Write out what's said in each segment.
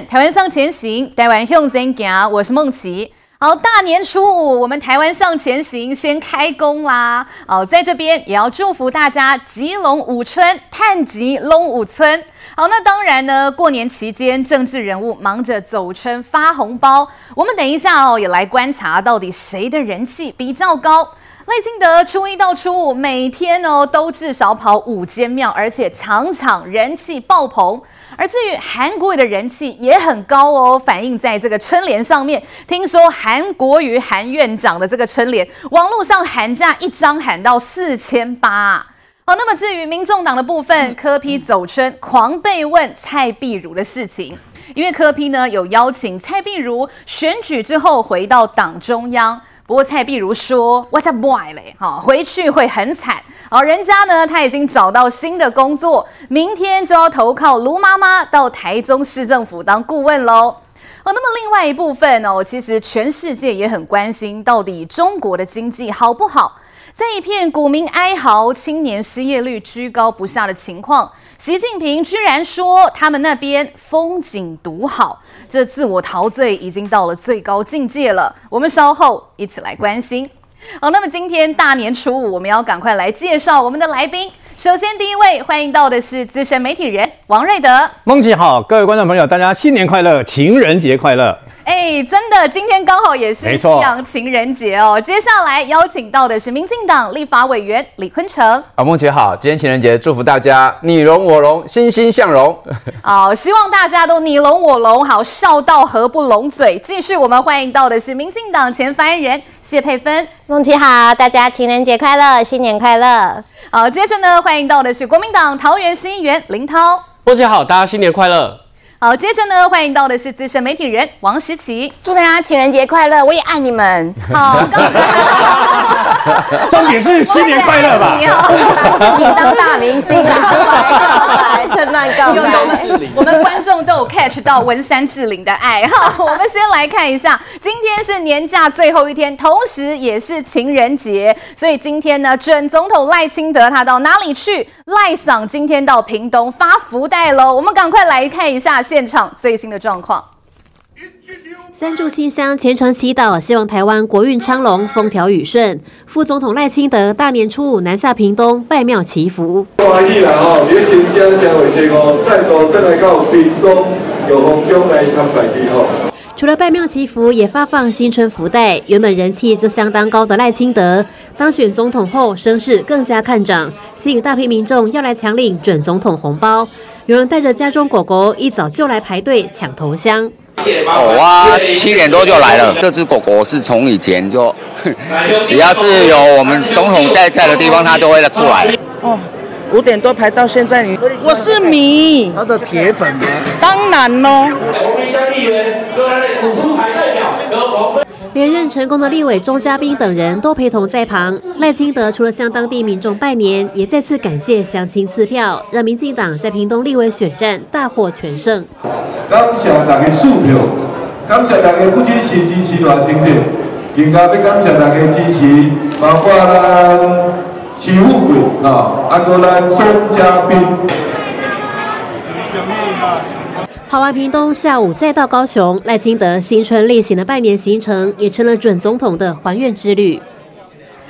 台湾向前行，台湾向前行，我是孟琪。好，大年初五，我们台湾向前行，先开工啦！哦，在这边也要祝福大家吉龙五春，探吉龙五村。好，那当然呢，过年期间政治人物忙着走春发红包，我们等一下哦，也来观察到底谁的人气比较高。赖清德初一到初五每天哦都至少跑五间庙，而且场场人气爆棚。而至于韩国瑜的人气也很高哦，反映在这个春联上面。听说韩国瑜韩院长的这个春联，网络上喊价一张喊到四千八。好，那么至于民众党的部分，柯批走春狂被问蔡壁如的事情，因为柯批呢有邀请蔡壁如选举之后回到党中央。不过蔡壁如说：“What a boy 嘞，哈，回去会很惨。好，人家呢，他已经找到新的工作，明天就要投靠卢妈妈到台中市政府当顾问喽。哦，那么另外一部分哦，其实全世界也很关心，到底中国的经济好不好？在一片股民哀嚎、青年失业率居高不下的情况。”习近平居然说他们那边风景独好，这自我陶醉已经到了最高境界了。我们稍后一起来关心。好，那么今天大年初五，我们要赶快来介绍我们的来宾。首先，第一位欢迎到的是资深媒体人王瑞德。孟琦好，各位观众朋友，大家新年快乐，情人节快乐。哎，真的，今天刚好也是西洋情人节哦。接下来邀请到的是民进党立法委员李坤城。好，孟琦好，今天情人节，祝福大家你龙我龙，欣欣向荣。好，希望大家都你龙我龙，好，笑到合不拢嘴。继续，我们欢迎到的是民进党前发言人谢佩芬。梦琪好，大家情人节快乐，新年快乐。好，接着呢，欢迎到的是国民党桃园市议员林涛。孟琦好，大家新年快乐。好，接着呢，欢迎到的是资深媒体人王石琪，祝大家情人节快乐，我也爱你们。好，重点是新年快乐吧？你好，自己当大明星啊，来趁乱告白。我们观众都有 catch 到文山志玲的爱哈。我们先来看一下，今天是年假最后一天，同时也是情人节，所以今天呢，准总统赖清德他到哪里去？赖桑今天到屏东发福袋喽，我们赶快来看一下。现场最新的状况，三炷清香虔诚祈祷，希望台湾国运昌隆、风调雨顺。副总统赖清德大年初五南下屏东拜庙祈福。除了拜庙祈福，也发放新春福袋。原本人气就相当高的赖清德当选总统后，声势更加看涨，吸引大批民众要来抢领准总统红包。有人带着家中狗狗一早就来排队抢头香。哦，我七点多就来了。这只狗狗是从以前就，只要是有我们总统待在的地方，它都会过来。哦，五点多排到现在，你我是迷他的铁粉吗？当然喽。连任成功的立委钟嘉宾等人都陪同在旁。赖清德除了向当地民众拜年，也再次感谢乡亲赐票，让民进党在屏东立委选战大获全胜。感谢大家支票，感谢大家不仅是支持赖清德，更加要感谢大家支持，包括咱起舞鬼啊，还有咱钟嘉宾。跑完屏东，下午再到高雄，赖清德新春例行的拜年行程也成了准总统的还愿之旅。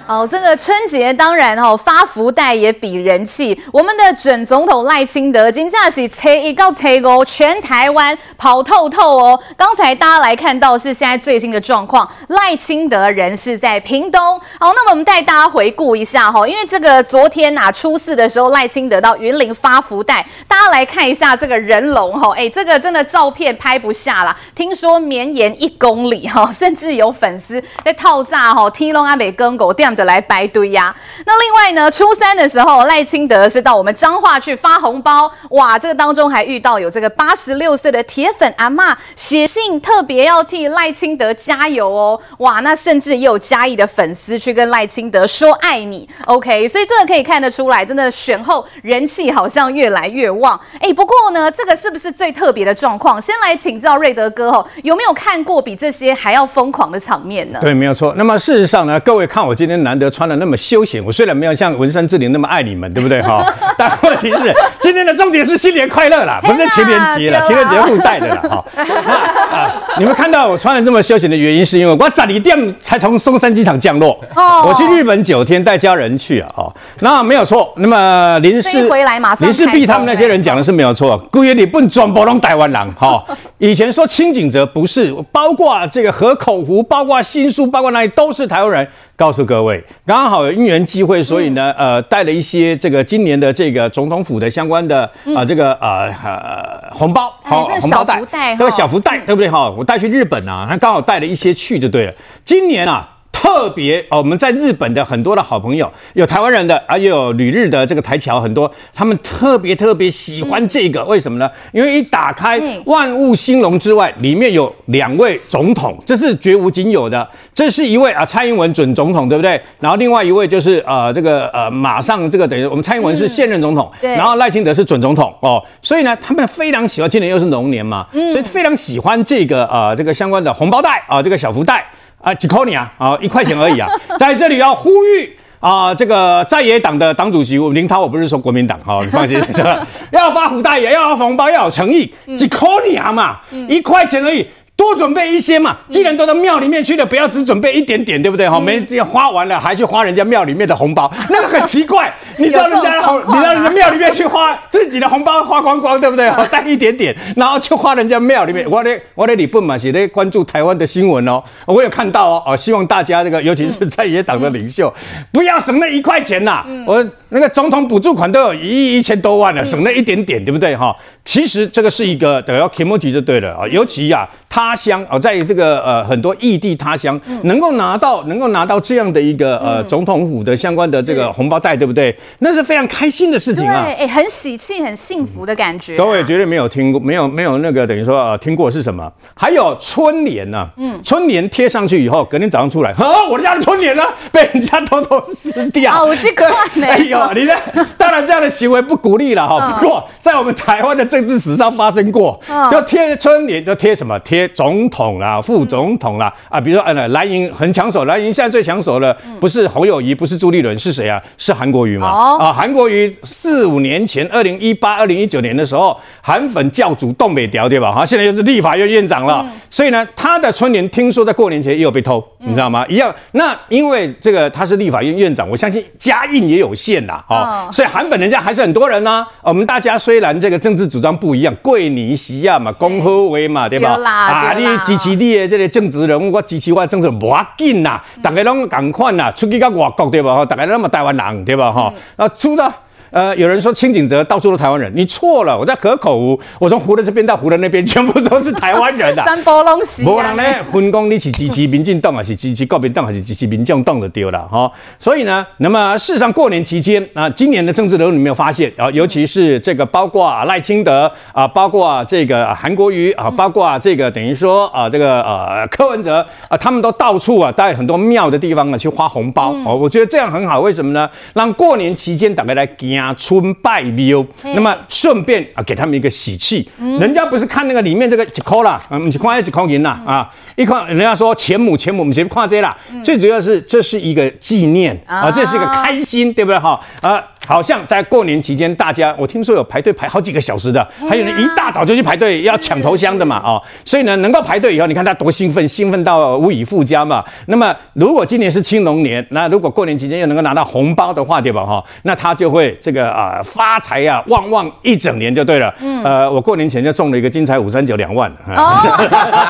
哦，这个春节当然、哦、发福袋也比人气。我们的准总统赖清德今天是车一告车哦，全台湾跑透透哦。刚才大家来看到是现在最新的状况，赖清德人是在屏东。好，那么我们带大家回顾一下哈、哦，因为这个昨天啊初四的时候，赖清德到云林发福袋，大家来看一下这个人龙哈，哎，这个真的照片拍不下了。听说绵延一公里哈，甚至有粉丝在套炸哈，天龙阿美跟狗店。的来排队呀。那另外呢，初三的时候，赖清德是到我们彰化去发红包，哇，这个当中还遇到有这个八十六岁的铁粉阿嬷写信，特别要替赖清德加油哦，哇，那甚至也有嘉义的粉丝去跟赖清德说爱你，OK，所以这个可以看得出来，真的选后人气好像越来越旺。哎，不过呢，这个是不是最特别的状况？先来请教瑞德哥哦，有没有看过比这些还要疯狂的场面呢？对，没有错。那么事实上呢，各位看我今天。难得穿的那么休闲。我虽然没有像文山志玲那么爱你们，对不对哈？但问题是，今天的重点是新年快乐啦，不是情人节了，情人节附带的啦哈。那啊，你们看到我穿的这么休闲的原因，是因为我早一点才从松山机场降落。哦，我去日本九天带家人去啊。哦，那没有错。那么林氏回来马上林氏璧他们那些人讲的是没有错。姑爷你不全部拢台湾人哈。以前说清景泽不是，包括这个河口湖，包括新宿，包括那里都是台湾人。告诉各位，刚好有因缘机会，所以呢，呃，带了一些这个今年的这个总统府的相关的啊，这个呃呃红包，好，红包袋，这个小福袋，对不对哈？我带去日本啊，他刚好带了一些去就对了。今年啊。特别哦，我们在日本的很多的好朋友，有台湾人的，啊，也有旅日的这个台侨很多，他们特别特别喜欢这个，为什么呢？因为一打开万物兴隆之外，里面有两位总统，这是绝无仅有的。这是一位啊，蔡英文准总统，对不对？然后另外一位就是呃，这个呃，马上这个等于我们蔡英文是现任总统，对，然后赖清德是准总统哦，所以呢，他们非常喜欢，今年又是龙年嘛，所以非常喜欢这个呃，这个相关的红包袋啊，这个小福袋。啊，几块你啊，啊，一块钱而已啊，在这里要呼吁啊，这个在野党的党主席我林涛，我不是说国民党，好，你放心，要发福袋也要发红包，要有诚意，几块钱嘛，一块钱而已。多准备一些嘛，既然都到庙里面去了，不要只准备一点点，对不对？哈，没花完了还去花人家庙里面的红包，那个很奇怪。你到人家的红，你到人家庙里面去花自己的红包花光光，对不对？哈，带一点点，然后去花人家庙里面。我咧我咧，你不嘛，是咧关注台湾的新闻哦，我有看到哦，哦，希望大家这个，尤其是在野党的领袖，不要省那一块钱呐。我那个总统补助款都有一亿一千多万了，省那一点点，对不对？哈，其实这个是一个得要 kimochi 就对了啊，尤其呀。他乡哦，在这个呃很多异地他乡，能够拿到能够拿到这样的一个呃总统府的相关的这个红包袋，对不对？那是非常开心的事情啊！对，哎，很喜庆、很幸福的感觉。各位绝对没有听过，没有没有那个等于说呃听过是什么？还有春联呢？嗯，春联贴上去以后，隔天早上出来，啊，我的家的春联呢 被人家偷偷撕掉。好奇怪呢！哎呦，你这当然这样的行为不鼓励了哈。不过在我们台湾的政治史上发生过，就贴春联，就贴什么？贴。总统啦，副总统啦，啊，比如说，呃，蓝营很抢手，蓝营现在最抢手的不是侯友宜，不是朱立伦，是谁啊？是韩国瑜嘛？啊，韩国瑜四五年前，二零一八、二零一九年的时候，韩粉教主东北调，对吧？哈，现在又是立法院院长了，所以呢，他的春联听说在过年前也有被偷，你知道吗？一样。那因为这个他是立法院院长，我相信家印也有限呐，啊，所以韩粉人家还是很多人呐。我们大家虽然这个政治主张不一样，贵尼西亚嘛，恭贺威嘛，对吧？啊，你支持你的这个政治人物，我支持我的政治无要紧呐，大家拢共款呐，出去到外国对吧？吼，大家拢嘛台湾人对吧？吼，那出到。呃，有人说清景泽到处都台湾人，你错了。我在河口湖，我从湖的这边到湖的那边，全部都是台湾人的。三波龙喜。无人呢，分工你是支持民进党还是支持国民党还是支持民众党的丢了哈。所以呢，那么事实上过年期间啊，今年的政治人物你没有发现啊，尤其是这个包括赖清德啊，包括这个韩国瑜啊，包括这个等于说啊，这个呃柯文哲啊，他们都到处啊，在很多庙的地方啊去发红包哦。我觉得这样很好，为什么呢？让过年期间大家来春拜庙，那么顺便啊给他们一个喜气。人家不是看那个里面这个几块啦，嗯，是看一块银啦啊，一块人家说钱母钱母，我们先看这啦。最主要是这是一个纪念啊，这是一个开心，对不对哈？啊。好像在过年期间，大家我听说有排队排好几个小时的，还有人一大早就去排队要抢头香的嘛，哦，所以呢，能够排队以后，你看他多兴奋，兴奋到无以复加嘛。那么如果今年是青龙年，那如果过年期间又能够拿到红包的话，对吧？哈，那他就会这个啊发财呀，旺旺一整年就对了。嗯，呃，我过年前就中了一个金彩五三九两万。哦，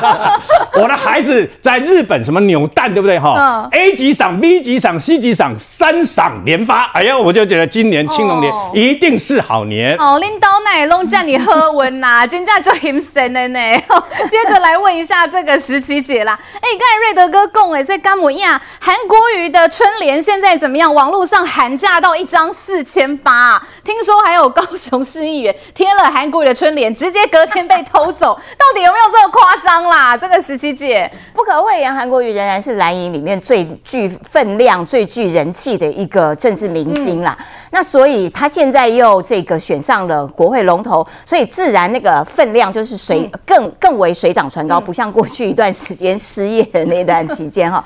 我的孩子在日本什么扭蛋，对不对？哈，A 级赏，B 级赏，C 级赏，三赏连发。哎呀，我就觉得今。今年青龙年一定是好年哦！领导奶龙叫你喝温呐，真正就很神的呢。接着来问一下这个十七姐啦，哎，刚才瑞德哥共哎，在甘姆亚韩国瑜的春联现在怎么样？网络上喊价到一张四千八，听说还有高雄市议员 贴了韩国瑜的春联，直接隔天被偷走，到底有没有这么夸张啦？这个十七姐不可讳言，韩国瑜仍然是蓝营里面最具分量、最具人气的一个政治明星啦。嗯那所以他现在又这个选上了国会龙头，所以自然那个分量就是水更更为水涨船高，不像过去一段时间失业的那段期间哈。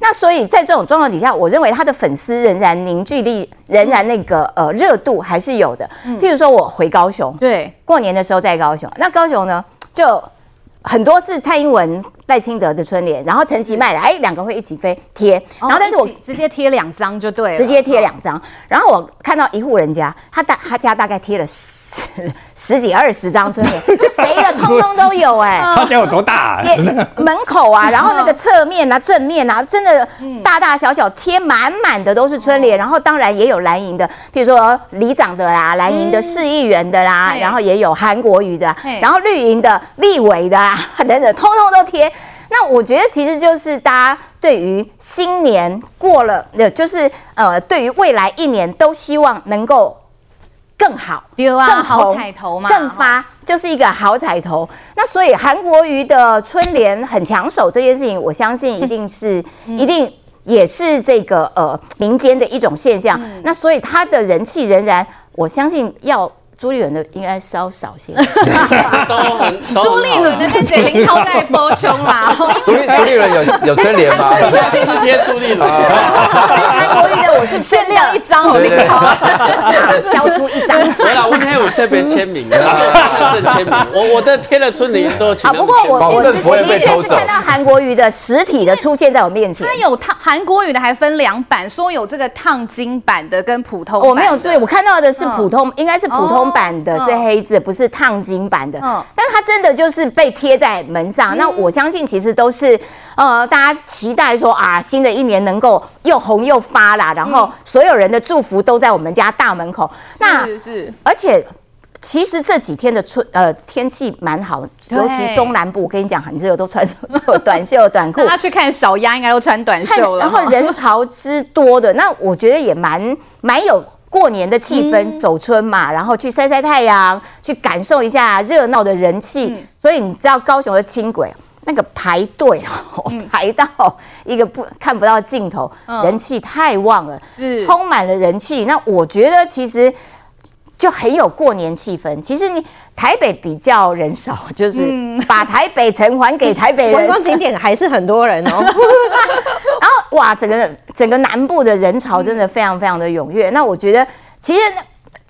那所以在这种状况底下，我认为他的粉丝仍然凝聚力，仍然那个呃热度还是有的。譬如说我回高雄，对，过年的时候在高雄，那高雄呢就很多是蔡英文。赖清德的春联，然后陈其迈的，哎，两个会一起飞贴，然后但是我直接贴两张就对了，直接贴两张。然后我看到一户人家，他大他家大概贴了十十几二十张春联，谁的通通都有哎。他家有多大？门口啊，然后那个侧面啊、正面啊，真的大大小小贴满满的都是春联。然后当然也有蓝营的，譬如说里长的啦，蓝营的市议员的啦，然后也有韩国瑜的，然后绿营的立委的啊等等，通通都贴。那我觉得其实就是大家对于新年过了，呃，就是呃，对于未来一年都希望能够更好，对啊，更好彩头嘛，更发，就是一个好彩头。那所以韩国瑜的春联很抢手这件事情，我相信一定是，一定也是这个呃民间的一种现象。那所以他的人气仍然，我相信要。朱立伦的应该稍少些，都很。朱立伦的那嘴林超在波胸啦。朱立朱立伦有有春联吗？今天贴朱立伦。韩国瑜的我是限量一张哦，林涛，销出一张。没啦，我那天有特别签名的，正签名。我我的贴了春联都请。好，不过我我实的确是看到韩国瑜的实体的出现在我面前。他有烫韩国瑜的还分两版，说有这个烫金版的跟普通。我没有注意，我看到的是普通，应该是普通。版的是黑字，不是烫金版的。嗯，但是它真的就是被贴在门上。那我相信其实都是呃，大家期待说啊，新的一年能够又红又发啦，然后所有人的祝福都在我们家大门口。那是，而且其实这几天的春呃天气蛮好，尤其中南部，我跟你讲很热，都穿 短袖短裤。他去看小鸭，应该都穿短袖了。然后人潮之多的，那我觉得也蛮蛮有。过年的气氛，走春嘛，然后去晒晒太阳，去感受一下热闹的人气。所以你知道高雄的轻轨那个排队哦，排到一个不看不到尽头，人气太旺了，是充满了人气。那我觉得其实。就很有过年气氛。其实你台北比较人少，就是把台北城还给台北人，观光景点还是很多人哦。然后哇，整个整个南部的人潮真的非常非常的踊跃。那我觉得其实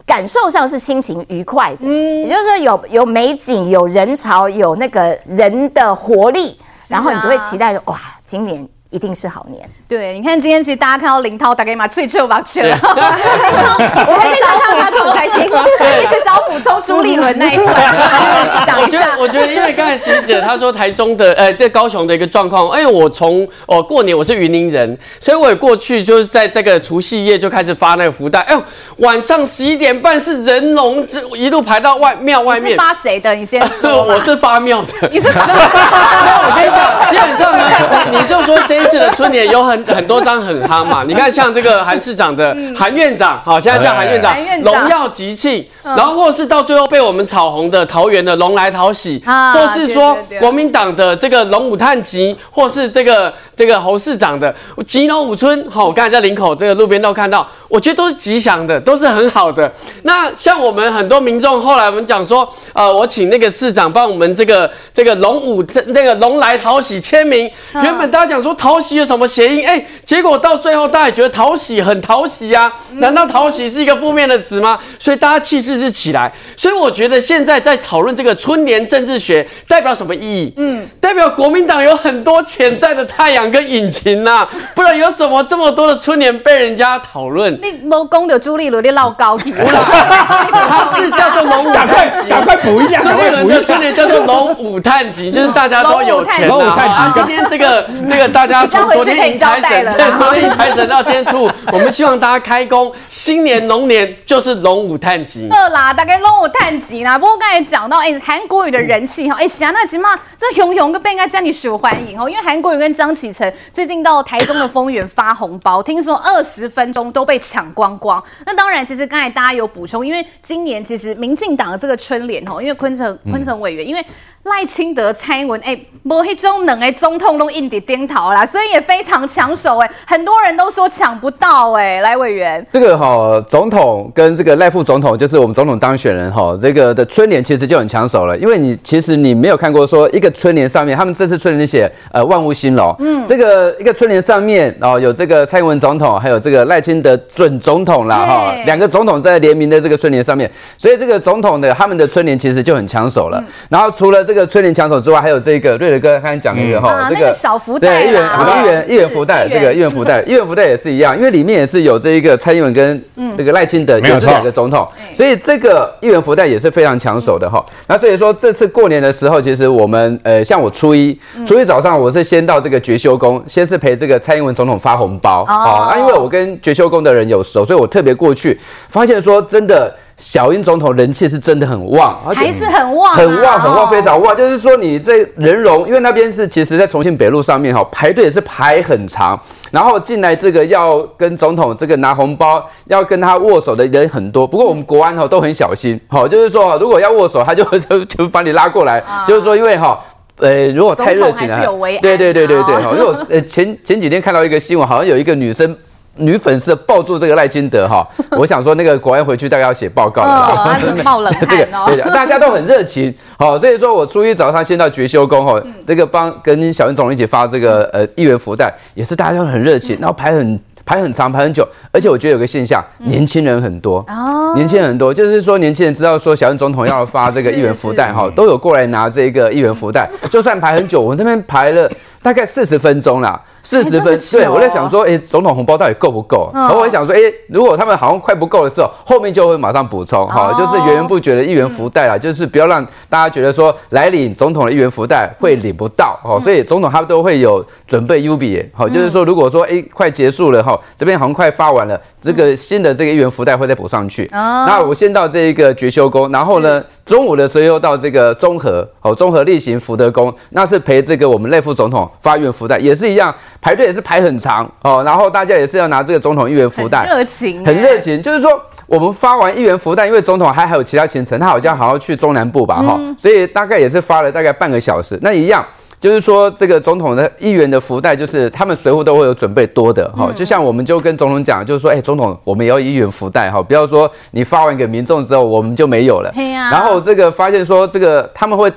感受上是心情愉快的，嗯，也就是说有有美景、有人潮、有那个人的活力，然后你就会期待说哇，今年。一定是好年。对，你看今天其实大家看到林涛大概嘛最糗吧，去了。我很想看他很开心，一直想要补充朱立伦那一块。我觉得，我觉得，因为刚才喜姐她说台中的，呃，这高雄的一个状况，因为我从哦过年我是云林人，所以我也过去就是在这个除夕夜就开始发那个福袋。哎呦，晚上十一点半是人龙，就一路排到外庙外面。发谁的？你先说。我是发庙的。你是发？我跟你讲，基本上呢，你就说这。一次的春联有很很多张很夯嘛，你看像这个韩市长的韩院长，好，现在叫韩院长，荣耀集庆，然后或是到最后被我们炒红的桃园的龙来讨喜，或是说国民党的这个龙武探吉，或是这个这个侯市长的吉龙五村，好，我刚才在林口这个路边都看到，我觉得都是吉祥的，都是很好的。那像我们很多民众后来我们讲说，呃，我请那个市长帮我们这个这个龙武那个龙来讨喜签名，原本大家讲说讨。讨喜有什么谐音？哎，结果到最后大家觉得讨喜很讨喜呀？难道讨喜是一个负面的词吗？所以大家气势是起来。所以我觉得现在在讨论这个春联政治学代表什么意义？嗯，代表国民党有很多潜在的太阳跟引擎呐，不然有怎么这么多的春联被人家讨论？你没功的朱立伦，你老高级了。他是叫做龙武探吉，赶快补一下。朱立伦的春联叫做龙武探吉，就是大家都有钱。龙武探吉，今天这个这个大家。从昨天迎财神，对，昨天迎财神到今天初五，我们希望大家开工，新年龙年就是龙舞探吉。二啦，大概龙舞探吉啦。不过刚才讲到，哎，韩国语的人气哈，哎，霞那吉嘛，这熊熊跟被人家这样受欢迎哦。因为韩国语跟张启成最近到台中的丰原发红包，听说二十分钟都被抢光光。那当然，其实刚才大家有补充，因为今年其实民进党的这个春联哦，因为昆城昆城委员，因为。赖清德、蔡英文，哎，某一种能哎，总统都印底颠头啦，所以也非常抢手哎，很多人都说抢不到哎，来委员，这个哈、哦、总统跟这个赖副总统，就是我们总统当选人哈、哦，这个的春联其实就很抢手了，因为你其实你没有看过说一个春联上面，他们这次春联写呃万物兴隆，嗯，这个一个春联上面哦有这个蔡英文总统，还有这个赖清德准总统啦哈，两个总统在联名的这个春联上面，所以这个总统的他们的春联其实就很抢手了，嗯、然后除了这个。这个春联抢手之外，还有这个瑞德哥刚才讲那个哈，这个小福袋，对，一元一元一元福袋，这个一元福袋，一元福袋也是一样，因为里面也是有这一个蔡英文跟这个赖清德，也是两个总统，所以这个一元福袋也是非常抢手的哈。那所以说这次过年的时候，其实我们呃，像我初一初一早上，我是先到这个觉修宫，先是陪这个蔡英文总统发红包啊。那因为我跟觉修宫的人有熟，所以我特别过去，发现说真的。小英总统人气是真的很旺，还是很旺，很旺，很旺，非常旺。就是说，你这人龙，因为那边是其实，在重庆北路上面哈，排队也是排很长，然后进来这个要跟总统这个拿红包，要跟他握手的人很多。不过我们国安哈都很小心，哈，就是说，如果要握手，他就 就就把你拉过来，就是说，因为哈，呃，如果太热情了，对对对对对，哈，因为我呃前前几天看到一个新闻，好像有一个女生。女粉丝抱住这个赖金德哈，我想说那个国安回去大概要写报告了，冒 冷汗哦。对，大家都很热情，好，所以说我初一早上先到觉修宫哈，这个帮跟小英总统一起发这个呃一元福袋，也是大家都很热情，然后排很排很长排很久，而且我觉得有个现象，年轻人很多哦，年轻人很多，就是说年轻人知道说小英总统要发这个一元福袋哈，都有过来拿这个一元福袋，就算排很久，我这边排了大概四十分钟啦。四十分，对，我在想说，哎，总统红包到底够不够？然后我想说，哎，如果他们好像快不够的时候，后面就会马上补充，哈，就是源源不绝的一元福袋啦，就是不要让大家觉得说来领总统的一元福袋会领不到，哦，所以总统他都会有准备 U B，，好，就是说如果说哎快结束了哈，这边好像快发完了，这个新的这个一元福袋会再补上去。那我先到这一个觉修宫，然后呢，中午的时候又到这个中和，哦，中和例行福德宫，那是陪这个我们内副总统发一元福袋，也是一样。排队也是排很长哦，然后大家也是要拿这个总统一元福袋，热情，很热情。就是说，我们发完一元福袋，因为总统还还有其他行程，他好像还要去中南部吧，哈、嗯，所以大概也是发了大概半个小时。那一样，就是说这个总统的议员的福袋，就是他们随后都会有准备多的，哈、嗯，就像我们就跟总统讲，就是说，哎、欸，总统，我们也要议员福袋，哈，不要说你发完给民众之后，我们就没有了。啊、然后这个发现说，这个他们会。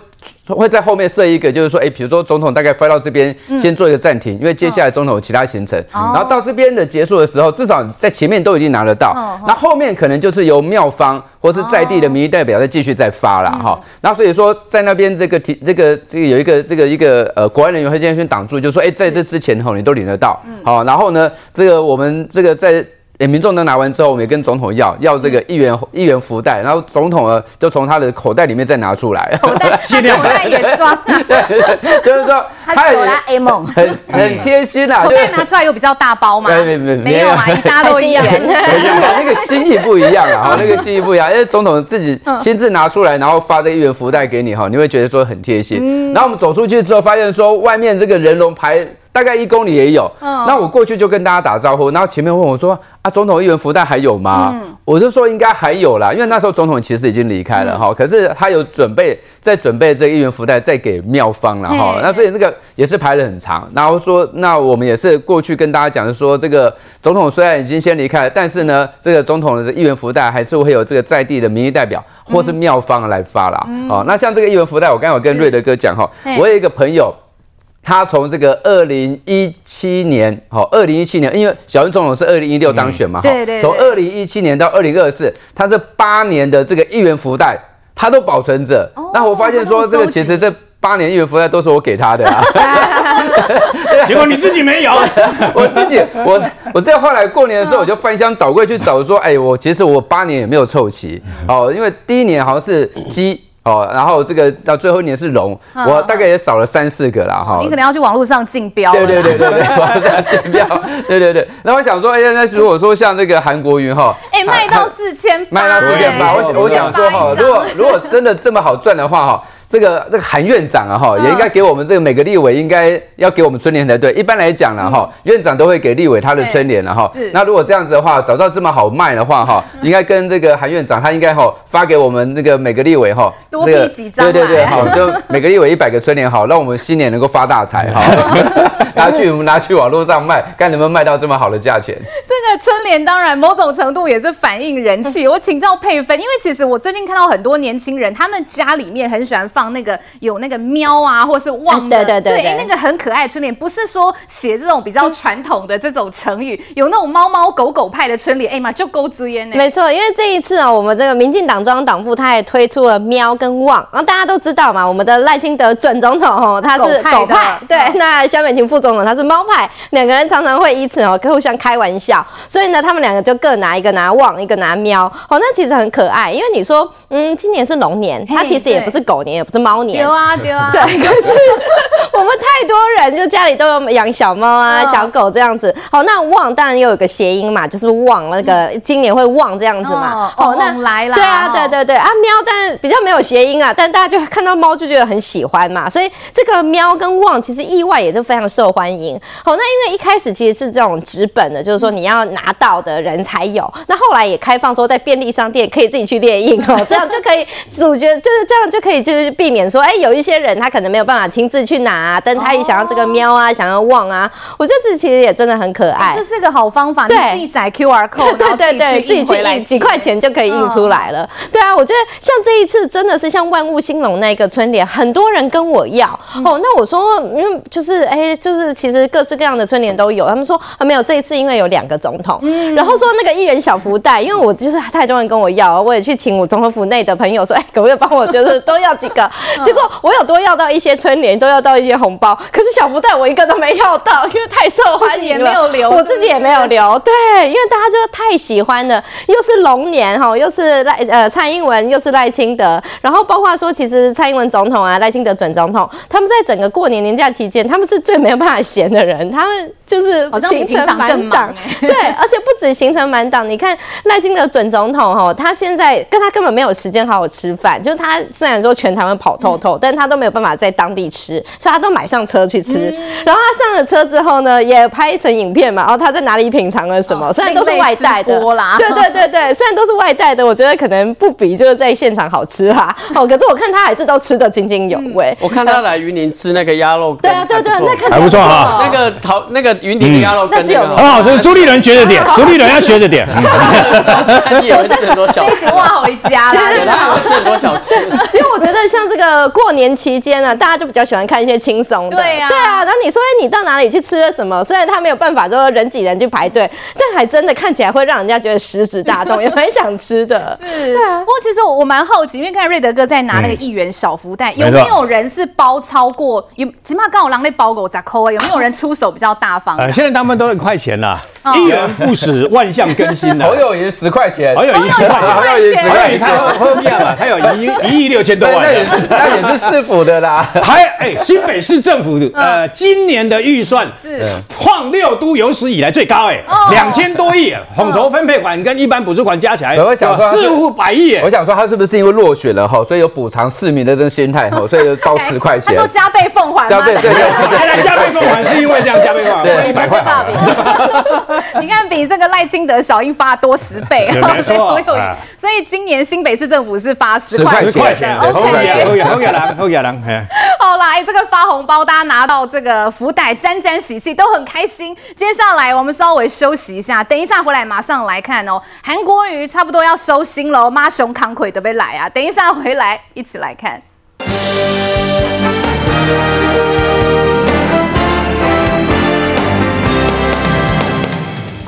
会在后面设一个，就是说，哎，比如说总统大概飞到这边，先做一个暂停，因为接下来总统有其他行程。然后到这边的结束的时候，至少在前面都已经拿得到。那后面可能就是由庙方或是在地的民意代表再继续再发了哈。那所以说，在那边这个提这个这个有一个这个一个呃国安人员会先先挡住，就是说，哎，在这之前吼，你都领得到。好，然后呢，这个我们这个在。欸、民众都拿完之后，我们也跟总统要要这个一元一元福袋，然后总统呢就从他的口袋里面再拿出来，口袋限量版也装，对，就是说他哆啦 A 梦。很很贴心啊，口袋拿出来有比较大包吗？没没没没有嘛，一大都一样，那个心意不一样啊，那个心意不一样，因为总统自己亲自拿出来，然后发这个一元福袋给你哈，你会觉得说很贴心。然后我们走出去之后，发现说外面这个人龙排。大概一公里也有，嗯，那我过去就跟大家打招呼，然后前面问我说啊，总统一元福袋还有吗？嗯，我就说应该还有啦，因为那时候总统其实已经离开了哈，嗯，可是他有准备再准备这个一元福袋再给妙方了哈，那所以这个也是排得很长，然后说那我们也是过去跟大家讲的说，这个总统虽然已经先离开了，但是呢，这个总统的一元福袋还是会有这个在地的民意代表或是妙方来发啦。哦，那像这个一元福袋，我刚刚有跟瑞德哥讲哈，我有一个朋友。他从这个二零一七年，好，二零一七年，因为小英总统是二零一六当选嘛，对对，从二零一七年到二零二四，他是八年的这个一元福袋，他都保存着。那我发现说，这个其实这八年一元福袋都是我给他的啊，结果你自己没有，我自己，我我在后来过年的时候，我就翻箱倒柜去找，说，哎，我其实我八年也没有凑齐，哦，因为第一年好像是鸡。哦，然后这个到最后一年是龙，我大概也少了三四个了哈。你可能要去网络上竞标。对对对对对，网络上竞标。对对对，那我想说，哎呀，那如果说像这个韩国云哈，哎，卖到四千，卖到四千八，我我想说哈，如果如果真的这么好赚的话哈，这个这个韩院长啊哈，也应该给我们这个每个立委应该要给我们春联才对。一般来讲呢哈，院长都会给立委他的春联了哈。那如果这样子的话，早知道这么好卖的话哈，应该跟这个韩院长他应该哈发给我们那个每个立委哈，多批几张。对对对，好，就每个立委一百个春联好，让我们新年能够发大财哈。拿去我们拿去网络上卖，看能不能卖到这么好的价钱。这个春联当然某种程度也是反映人气。我请教佩芬，因为其实我最近看到很多年轻人，他们家里面很喜欢放那个有那个喵啊，或是旺的，对对对，对，那个很可爱的春联，不是说写这种比较传统的这种成语，有那种猫猫狗狗派的春联，哎妈就勾之烟呢。没错，因为这一次啊，我们这个民进党中央党部他也推出了喵跟旺，然后大家都知道嘛，我们的赖清德准总统哦，他是狗派，对，那萧美琴副总统他是猫派，两个人常常会以此哦互相开玩笑，所以呢，他们两个就各拿一个拿旺，一个拿喵，哦，那其实很可爱，因为你说，嗯，今年是龙年，它其实也不是狗年，也不是猫年，丢啊丢啊，对，可是我们太多人就家里都有养小猫啊、小狗这样子，好，那旺当然又有个谐音嘛，就是旺那个今年会旺这样子嘛，哦，那来了，对啊，对对对啊，喵，但比较没有谐音啊，但大家就看到猫就觉得很喜欢嘛，所以这个喵跟旺其实意外也是非常受欢迎，好，那因为一开始其实是这种纸本的，就是说你要拿到的人才有，那后来也开放说在便利商店可以自己去列印哦，这样就可以主角就是这样就可以就是避免说，哎，有一些人他可能没有办法亲自去拿，但他也想要这个喵啊，想要旺啊，我觉得这其实也真的很可爱，这是个好方法，你自己载 QR code，对对对，自己去印，几块钱就可以印出来了。对啊，我觉得像这一次真的是像万物兴隆那个春联，很多人跟我要。哦，那我说嗯，就是哎，就是其实各式各样的春联都有，他们说啊没有，这一次因为有两个总统，然后说那个一元小福袋，因为我就是太多人跟我要，我也去请我总统府内的朋友说，哎，可不可以帮我就是都要几个？结果我有多要到一些春联，都要到一些红包，可是小福袋我一个都没要到，因为太受欢迎了，我自己也没有留，对，因为大家就太喜欢了，又是龙年哈，又是赖呃蔡英文，又是赖清德，然后包括说其实蔡英文总统啊，赖清德准总统，他们在整个过年年假期间，他们是最没有办法闲的人，他们就是行程满档，对，而且不止行程满档，你看赖清德准总统哈，他现在跟他根本没有时间好好吃饭，就是他虽然说全台湾跑透透，但他都没有办法在当地吃，所以他都买上车去吃，然后他上了车之后呢，也拍成影片嘛，然后他在哪里品尝了什么，虽然都是外带的，对对对对，虽然都是外带的，我觉得可能不比就是在现场好吃哈。哦，可是我看他还是都吃得津津有味。我看他来云林吃那个鸭肉，对啊对对，那看还不错哈。那个桃那个云林的鸭肉羹很好，吃朱立伦学着点，朱立伦要学着点。我真的很多小吃，哇，好一家啦，有很多小吃。因为我觉得像这个过年期间呢，大家就比较喜欢看一些轻松的。对啊，对啊。然后你说，哎，你到哪里去吃了什么？虽然他没有办法说人挤人去排队，但还真的看起来会让人家觉得食指大动，也蛮想吃的。是，对啊。不过其实我我蛮好奇，因为看瑞德哥在拿那个一元小福袋，有没有人是包超过？有起码刚好狼那包狗咋扣啊？有没有人出手比较大方？呃，现在他们都一块钱啦。一元复始，万象更新的。侯友宜十块钱，侯友宜十块钱，侯友宜十块钱，他后面嘛，他有一一亿六千多万，那也是那也是市府的啦。还哎，新北市政府呃，今年的预算是。创六都有史以来最高哎，两千多亿，统筹分配款跟一般补助款加起来，我想说四五百亿。我想说他是不是因为落选了哈，所以有补偿市民的这个心态哈，所以到十块钱。他说加倍奉还，加倍对对对，加倍奉还是因为这样加倍奉还，一百块。你看，比这个赖清德小英发多十倍，没 错。所以今年新北市政府是发十块钱。OK，好来，这个发红包，大家拿到这个福袋，沾沾喜气，都很开心。接下来我们稍微休息一下，等一下回来马上来看哦。韩国瑜差不多要收心了，妈熊康奎都被来啊！等一下回来一起来看。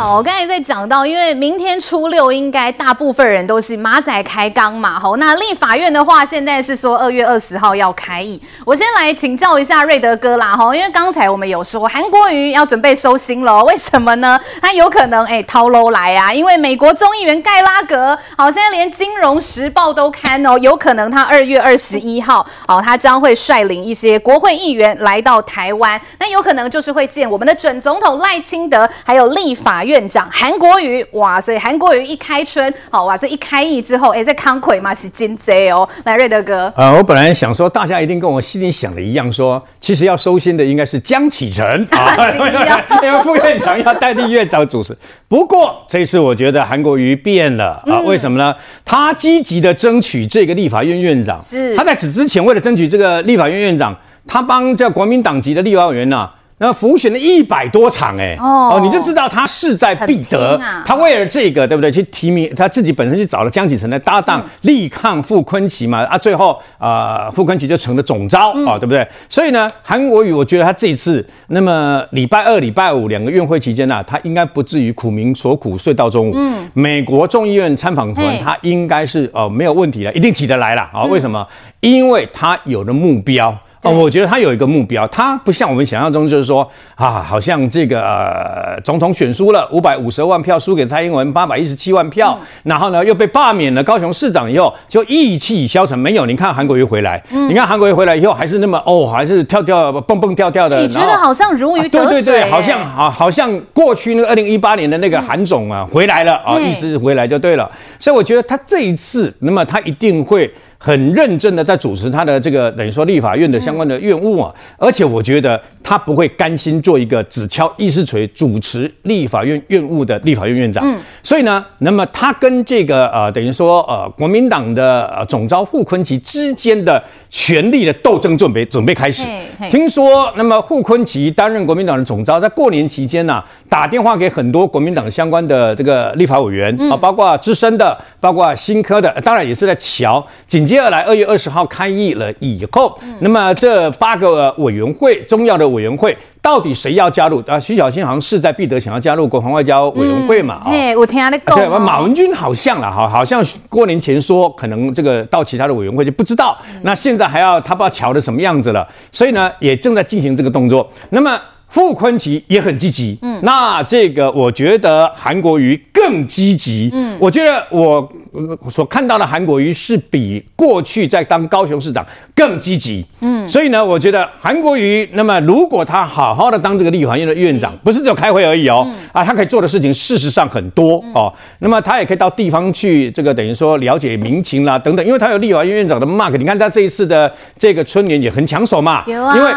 好，我刚才在讲到，因为明天初六应该大部分人都是马仔开缸嘛。好，那立法院的话，现在是说二月二十号要开议。我先来请教一下瑞德哥啦，哈，因为刚才我们有说韩国瑜要准备收心了，为什么呢？他有可能哎掏喽来啊，因为美国众议员盖拉格，好，现在连金融时报都看哦，有可能他二月二十一号，好，他将会率领一些国会议员来到台湾，那有可能就是会见我们的准总统赖清德，还有立法院院长韩国瑜，哇塞，韩国瑜一开春，好哇，这一开议之后，哎，这康奎嘛是金贼哦。来，瑞德哥，呃，我本来想说，大家一定跟我心里想的一样，说其实要收心的应该是江启臣 啊，因为副院长要代替院长主持。不过这次我觉得韩国瑜变了啊，为什么呢？他积极的争取这个立法院院长，是他在此之前为了争取这个立法院院长，他帮这国民党籍的立法委员呢、啊。那浮选了一百多场，哎，哦，你就知道他势在必得。啊、他为了这个，对不对？去提名他自己本身去找了江启臣的搭档，嗯、力抗傅昆萁嘛。啊，最后啊，傅昆萁就成了总招啊、嗯哦，对不对？所以呢，韩国瑜，我觉得他这次那么礼拜二、礼拜五两个院会期间呢、啊，他应该不至于苦民所苦睡到中午。嗯，美国众议院参访团他应该是哦没有问题了，一定起得来了啊、哦？为什么？因为他有了目标。哦，我觉得他有一个目标，他不像我们想象中，就是说啊，好像这个呃总统选输了，五百五十万票输给蔡英文，八百一十七万票，嗯、然后呢又被罢免了高雄市长以后，就意气消沉。没有，你看韩国瑜回来，嗯、你看韩国瑜回来以后还是那么哦，还是跳跳蹦蹦跳跳的。你觉得好像如鱼得水、啊？对对对，好像啊，好像过去那个二零一八年的那个韩总啊、嗯、回来了啊，意思回来就对了。所以我觉得他这一次，那么他一定会。很认真的在主持他的这个等于说立法院的相关的院务啊，而且我觉得他不会甘心做一个只敲议事锤主持立法院院务的立法院院长。嗯，所以呢，那么他跟这个呃等于说呃国民党的呃总召傅昆萁之间的权力的斗争准备准备开始。听说那么傅昆萁担任国民党的总召，在过年期间呢，打电话给很多国民党相关的这个立法委员啊，包括资深的，包括新科的，当然也是在乔紧接。接下来，二月二十号开议了以后，嗯、那么这八个委员会，重要的委员会，到底谁要加入？啊，徐小新好像势在必得，想要加入国防外交委员会嘛？嗯、嘿，我听他的讲。对，马文君好像了，哈，好像过年前说可能这个到其他的委员会就不知道。嗯、那现在还要他不知道瞧的什么样子了，所以呢，也正在进行这个动作。那么。傅昆萁也很积极，嗯，那这个我觉得韩国瑜更积极，嗯，我觉得我所看到的韩国瑜是比过去在当高雄市长更积极，嗯，所以呢，我觉得韩国瑜，那么如果他好好的当这个立法院的院长，不是只有开会而已哦，啊，他可以做的事情事实上很多。哦，那么他也可以到地方去，这个等于说了解民情啦等等，因为他有立法院院长的 mark，你看他这一次的这个春联也很抢手嘛，有啊，因为。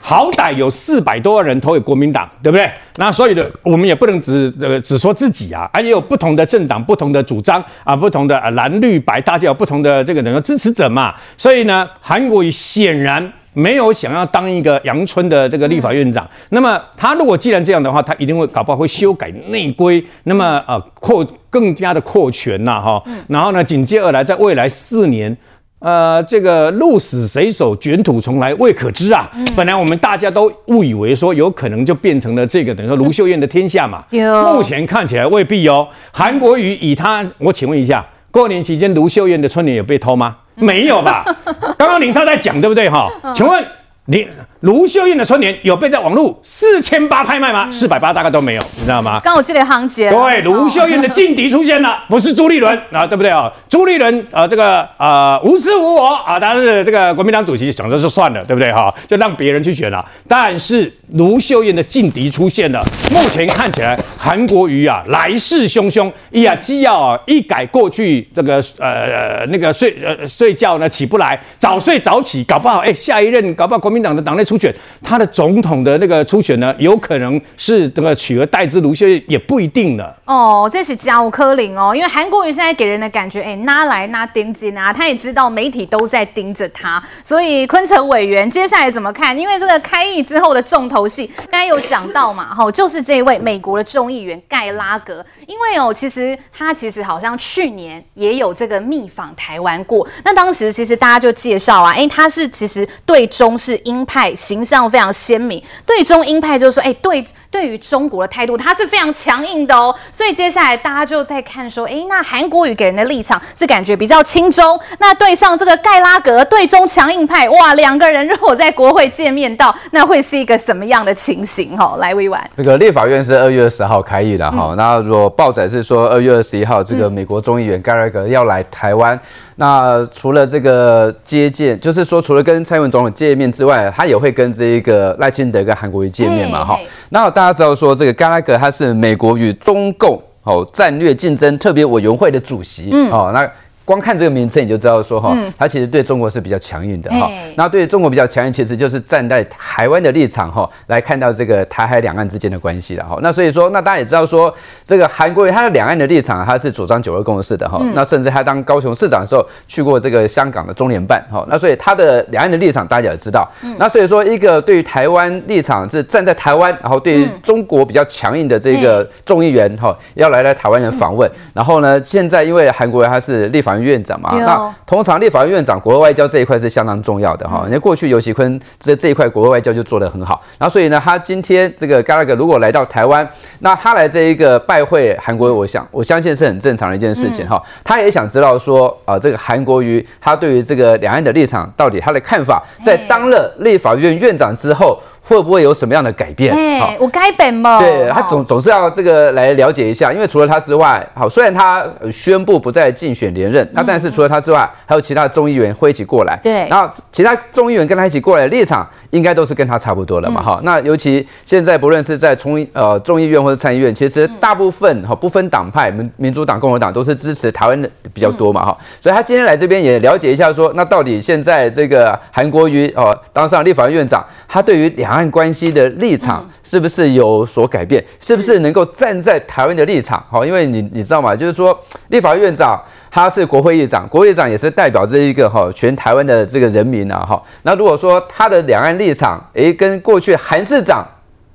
好歹有四百多万人投给国民党，对不对？那所以呢，我们也不能只呃只说自己啊，而且有不同的政党、不同的主张啊，不同的蓝绿白，大家有不同的这个等于支持者嘛。所以呢，韩国瑜显然没有想要当一个阳春的这个立法院长。那么他如果既然这样的话，他一定会搞不好会修改内规，那么呃扩更加的扩权呐哈。然后呢，紧接而来，在未来四年。呃，这个鹿死谁手，卷土重来，未可知啊。嗯、本来我们大家都误以为说有可能就变成了这个等于说卢秀燕的天下嘛。目前看起来未必哦。韩国瑜以他，我请问一下，过年期间卢秀燕的春联有被偷吗？没有吧？刚刚林涛在讲，对不对哈？请问你？卢秀燕的春联有被在网络四千八拍卖吗？四百八大概都没有，你知道吗？刚我记得行情。对，卢秀燕的劲敌出现了，不是朱立伦啊，对不对啊？朱立伦啊，这个啊、呃、无私无我啊，但是这个国民党主席想着就算了，对不对哈？就让别人去选了。但是卢秀燕的劲敌出现了，目前看起来韩国瑜啊来势汹汹，哎呀，既要啊一改过去这个呃那个睡呃睡觉呢起不来，早睡早起，搞不好哎下一任搞不好国民党的党内。初选，他的总统的那个初选呢，有可能是这个取而代之卢秀燕，也不一定的。哦，这是加武科林哦，因为韩国瑜现在给人的感觉，哎，拿来拿盯紧啊，他也知道媒体都在盯着他，所以坤城委员接下来怎么看？因为这个开议之后的重头戏，刚才有讲到嘛，哈，就是这位美国的众议员盖拉格，因为哦，其实他其实好像去年也有这个密访台湾过，那当时其实大家就介绍啊，哎，他是其实对中是鹰派。形象非常鲜明，对中鹰派就是说，哎、对，对于中国的态度，他是非常强硬的哦。所以接下来大家就在看说，哎、欸，那韩国瑜给人的立场是感觉比较亲中，那对上这个盖拉格对中强硬派，哇，两个人如果在国会见面到，那会是一个什么样的情形？哈，来委婉。这个立法院是二月二十号开议的哈，嗯、那如果报载是说二月二十一号，这个美国众议员盖拉格要来台湾。那除了这个接见，就是说除了跟蔡英文总统见面之外，他也会跟这一个赖清德跟韩国瑜见面嘛，哈。那大家知道说这个嘎拉格他是美国与中共哦战略竞争特别委员会的主席，嗯，哦那。光看这个名称你就知道说哈，他其实对中国是比较强硬的哈。那对中国比较强硬，其实就是站在台湾的立场哈，来看到这个台海两岸之间的关系了哈。那所以说，那大家也知道说，这个韩国瑜他的两岸的立场，他是主张九二共识的哈。那甚至他当高雄市长的时候，去过这个香港的中联办哈。那所以他的两岸的立场大家也知道。那所以说，一个对于台湾立场是站在台湾，然后对于中国比较强硬的这个众议员哈，要来来台湾人访问。然后呢，现在因为韩国瑜他是立法。院长嘛，那通常立法院院长国外外交这一块是相当重要的哈。因为过去尤其坤这这一块国外外交就做得很好，然后所以呢，他今天这个 Gallagher 如果来到台湾，那他来这一个拜会韩国瑜，我想我相信是很正常的一件事情哈。他也想知道说啊，这个韩国瑜他对于这个两岸的立场到底他的看法，在当了立法院院长之后。会不会有什么样的改变？哎，我该本吗？对，他总总是要这个来了解一下，因为除了他之外，好，虽然他宣布不再竞选连任，那但是除了他之外，还有其他的众议员会一起过来。对，然后其他众议员跟他一起过来的立场，应该都是跟他差不多了嘛，哈、嗯。那尤其现在不论是在从呃众议院或者参议院，其实大部分哈不分党派，民民主党、共和党都是支持台湾的比较多嘛，哈、嗯。所以他今天来这边也了解一下说，说那到底现在这个韩国瑜哦当上立法院院长，他对于两岸关系的立场是不是有所改变？是不是能够站在台湾的立场？好，因为你你知道吗？就是说，立法院长他是国会议长，国会议长也是代表这一个哈全台湾的这个人民啊哈。那如果说他的两岸立场，诶，跟过去韩市长。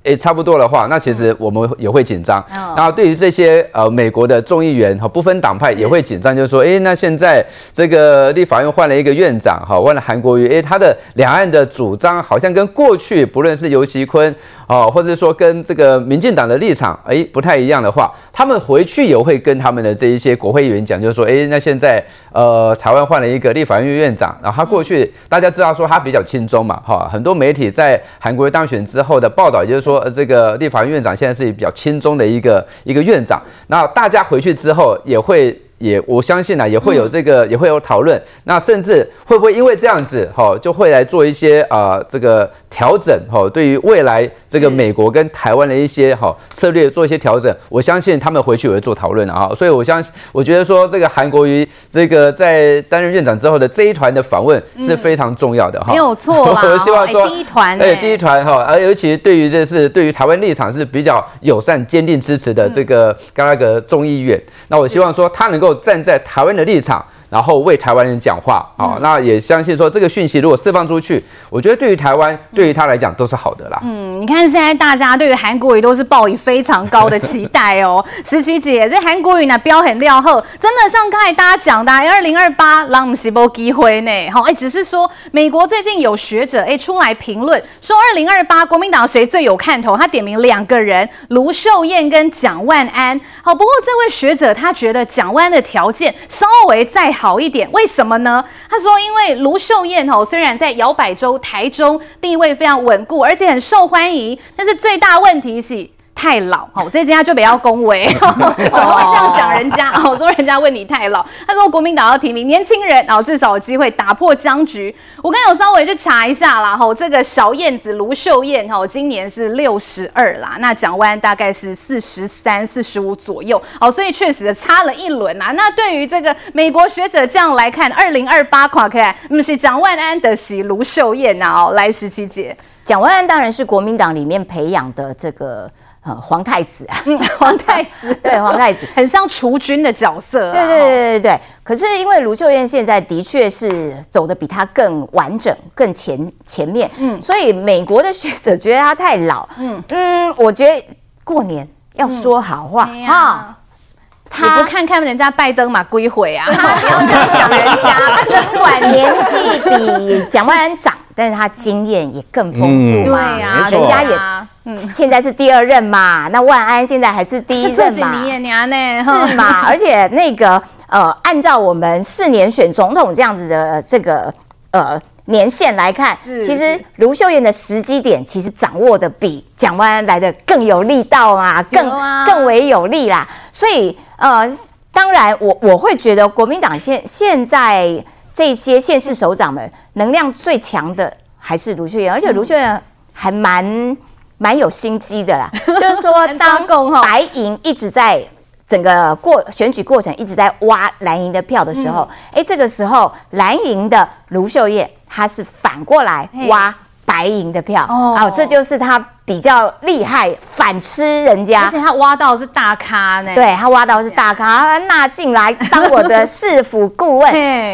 诶，差不多的话，那其实我们也会紧张。然后对于这些呃美国的众议员哈，不分党派也会紧张，就是说，诶，那现在这个立法院换了一个院长哈，换了韩国瑜，诶，他的两岸的主张好像跟过去不论是游锡堃。哦，或者说跟这个民进党的立场哎不太一样的话，他们回去也会跟他们的这一些国会议员讲，就是说，哎，那现在呃台湾换了一个立法院院长，然后他过去大家知道说他比较亲中嘛，哈，很多媒体在韩国当选之后的报道，就是说呃这个立法院院长现在是比较亲中的一个一个院长，那大家回去之后也会。也我相信呢，也会有这个，也会有讨论。那甚至会不会因为这样子，哈，就会来做一些啊，这个调整，哈，对于未来这个美国跟台湾的一些哈策略做一些调整。我相信他们回去也会做讨论啊。所以我相信，我觉得说这个韩国瑜这个在担任院长之后的这一团的访问是非常重要的哈。没有错啦，我希望说第一团，哎，第一团哈，而尤其对于这是对于台湾立场是比较友善、坚定支持的这个甘拉格众议院，那我希望说他能够。站在台湾的立场。然后为台湾人讲话啊，那也相信说这个讯息如果释放出去，我觉得对于台湾，对于他来讲都是好的啦。嗯，你看现在大家对于韩国瑜都是抱以非常高的期待哦。十七姐，这韩国瑜呢标很料后，真的像刚才大家讲的，二零二八让我们是没机会呢。好，哎，只是说美国最近有学者哎出来评论说，二零二八国民党谁最有看头？他点名两个人，卢秀燕跟蒋万安。好，不过这位学者他觉得蒋万安的条件稍微再好。好一点，为什么呢？他说，因为卢秀燕哦，虽然在摇摆州台中地位非常稳固，而且很受欢迎，但是最大问题是。太老，好，这家就比较恭维，怎么会这样讲人家？哦说人家问你太老，他说国民党要提名年轻人，然后至少有机会打破僵局。我刚有稍微去查一下啦，吼，这个小燕子卢秀燕，吼，今年是六十二啦，那蒋万安大概是四十三、四十五左右，哦，所以确实差了一轮啊。那对于这个美国学者这样来看，二零二八垮开，那么是蒋万安的喜卢秀燕啊，来十七姐，蒋万安当然是国民党里面培养的这个。呃，皇太子啊，皇太子，对，皇太子很像储君的角色，对对对对对。可是因为卢秀燕现在的确是走的比他更完整、更前前面，嗯，所以美国的学者觉得他太老，嗯嗯，我觉得过年要说好话哈。他不看看人家拜登嘛，归回啊，他不要这样讲人家。他尽管年纪比蒋万安长，但是他经验也更丰富嘛，对呀，人家也。现在是第二任嘛，那万安现在还是第一任嘛，是嘛？而且那个呃，按照我们四年选总统这样子的这个呃年限来看，其实卢秀燕的时机点其实掌握的比蒋万安来的更有力道啊，更更为有力啦。所以呃，当然我我会觉得国民党现现在这些县市首长们能量最强的还是卢秀燕，而且卢秀燕还蛮蛮有心机的啦，就是说当白银一直在。整个过选举过程一直在挖蓝营的票的时候，哎、嗯，这个时候蓝营的卢秀燕她是反过来挖白营的票。哦，哦，这就是她比较厉害，反吃人家，而且她挖到的是大咖呢，对，她挖到的是大咖，纳进来当我的市府顾问，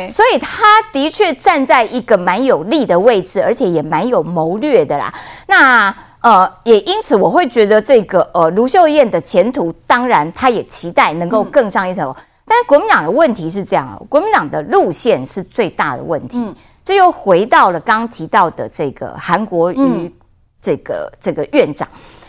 所以她的确站在一个蛮有利的位置，而且也蛮有谋略的啦。那。呃，也因此我会觉得这个呃卢秀燕的前途，当然他也期待能够更上一层楼。嗯、但是国民党的问题是这样啊，国民党的路线是最大的问题。嗯，这又回到了刚刚提到的这个韩国瑜这个、嗯、这个院长，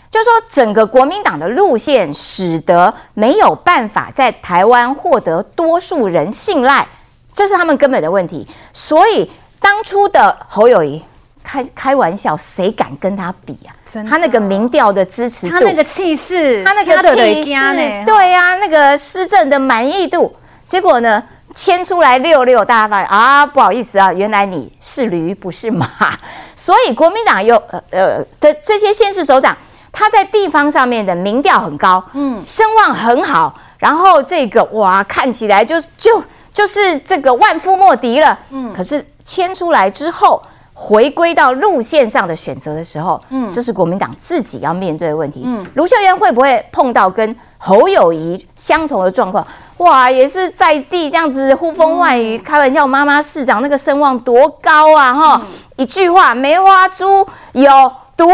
就是说整个国民党的路线使得没有办法在台湾获得多数人信赖，这是他们根本的问题。所以当初的侯友宜。开开玩笑，谁敢跟他比啊？他那个民调的支持度，他那个气势，他那个气势，对呀、啊，那个施政的满意度，结果呢，牵出来六六，大家发现啊，不好意思啊，原来你是驴不是马，所以国民党有呃呃的这些县市首长，他在地方上面的民调很高，嗯，声望很好，然后这个哇，看起来就就就是这个万夫莫敌了，嗯，可是牵出来之后。回归到路线上的选择的时候，嗯，这是国民党自己要面对的问题。嗯，卢秀燕会不会碰到跟侯友谊相同的状况？哇，也是在地这样子呼风唤雨，开玩笑，妈妈市长那个声望多高啊！哈，一句话，梅花猪有毒，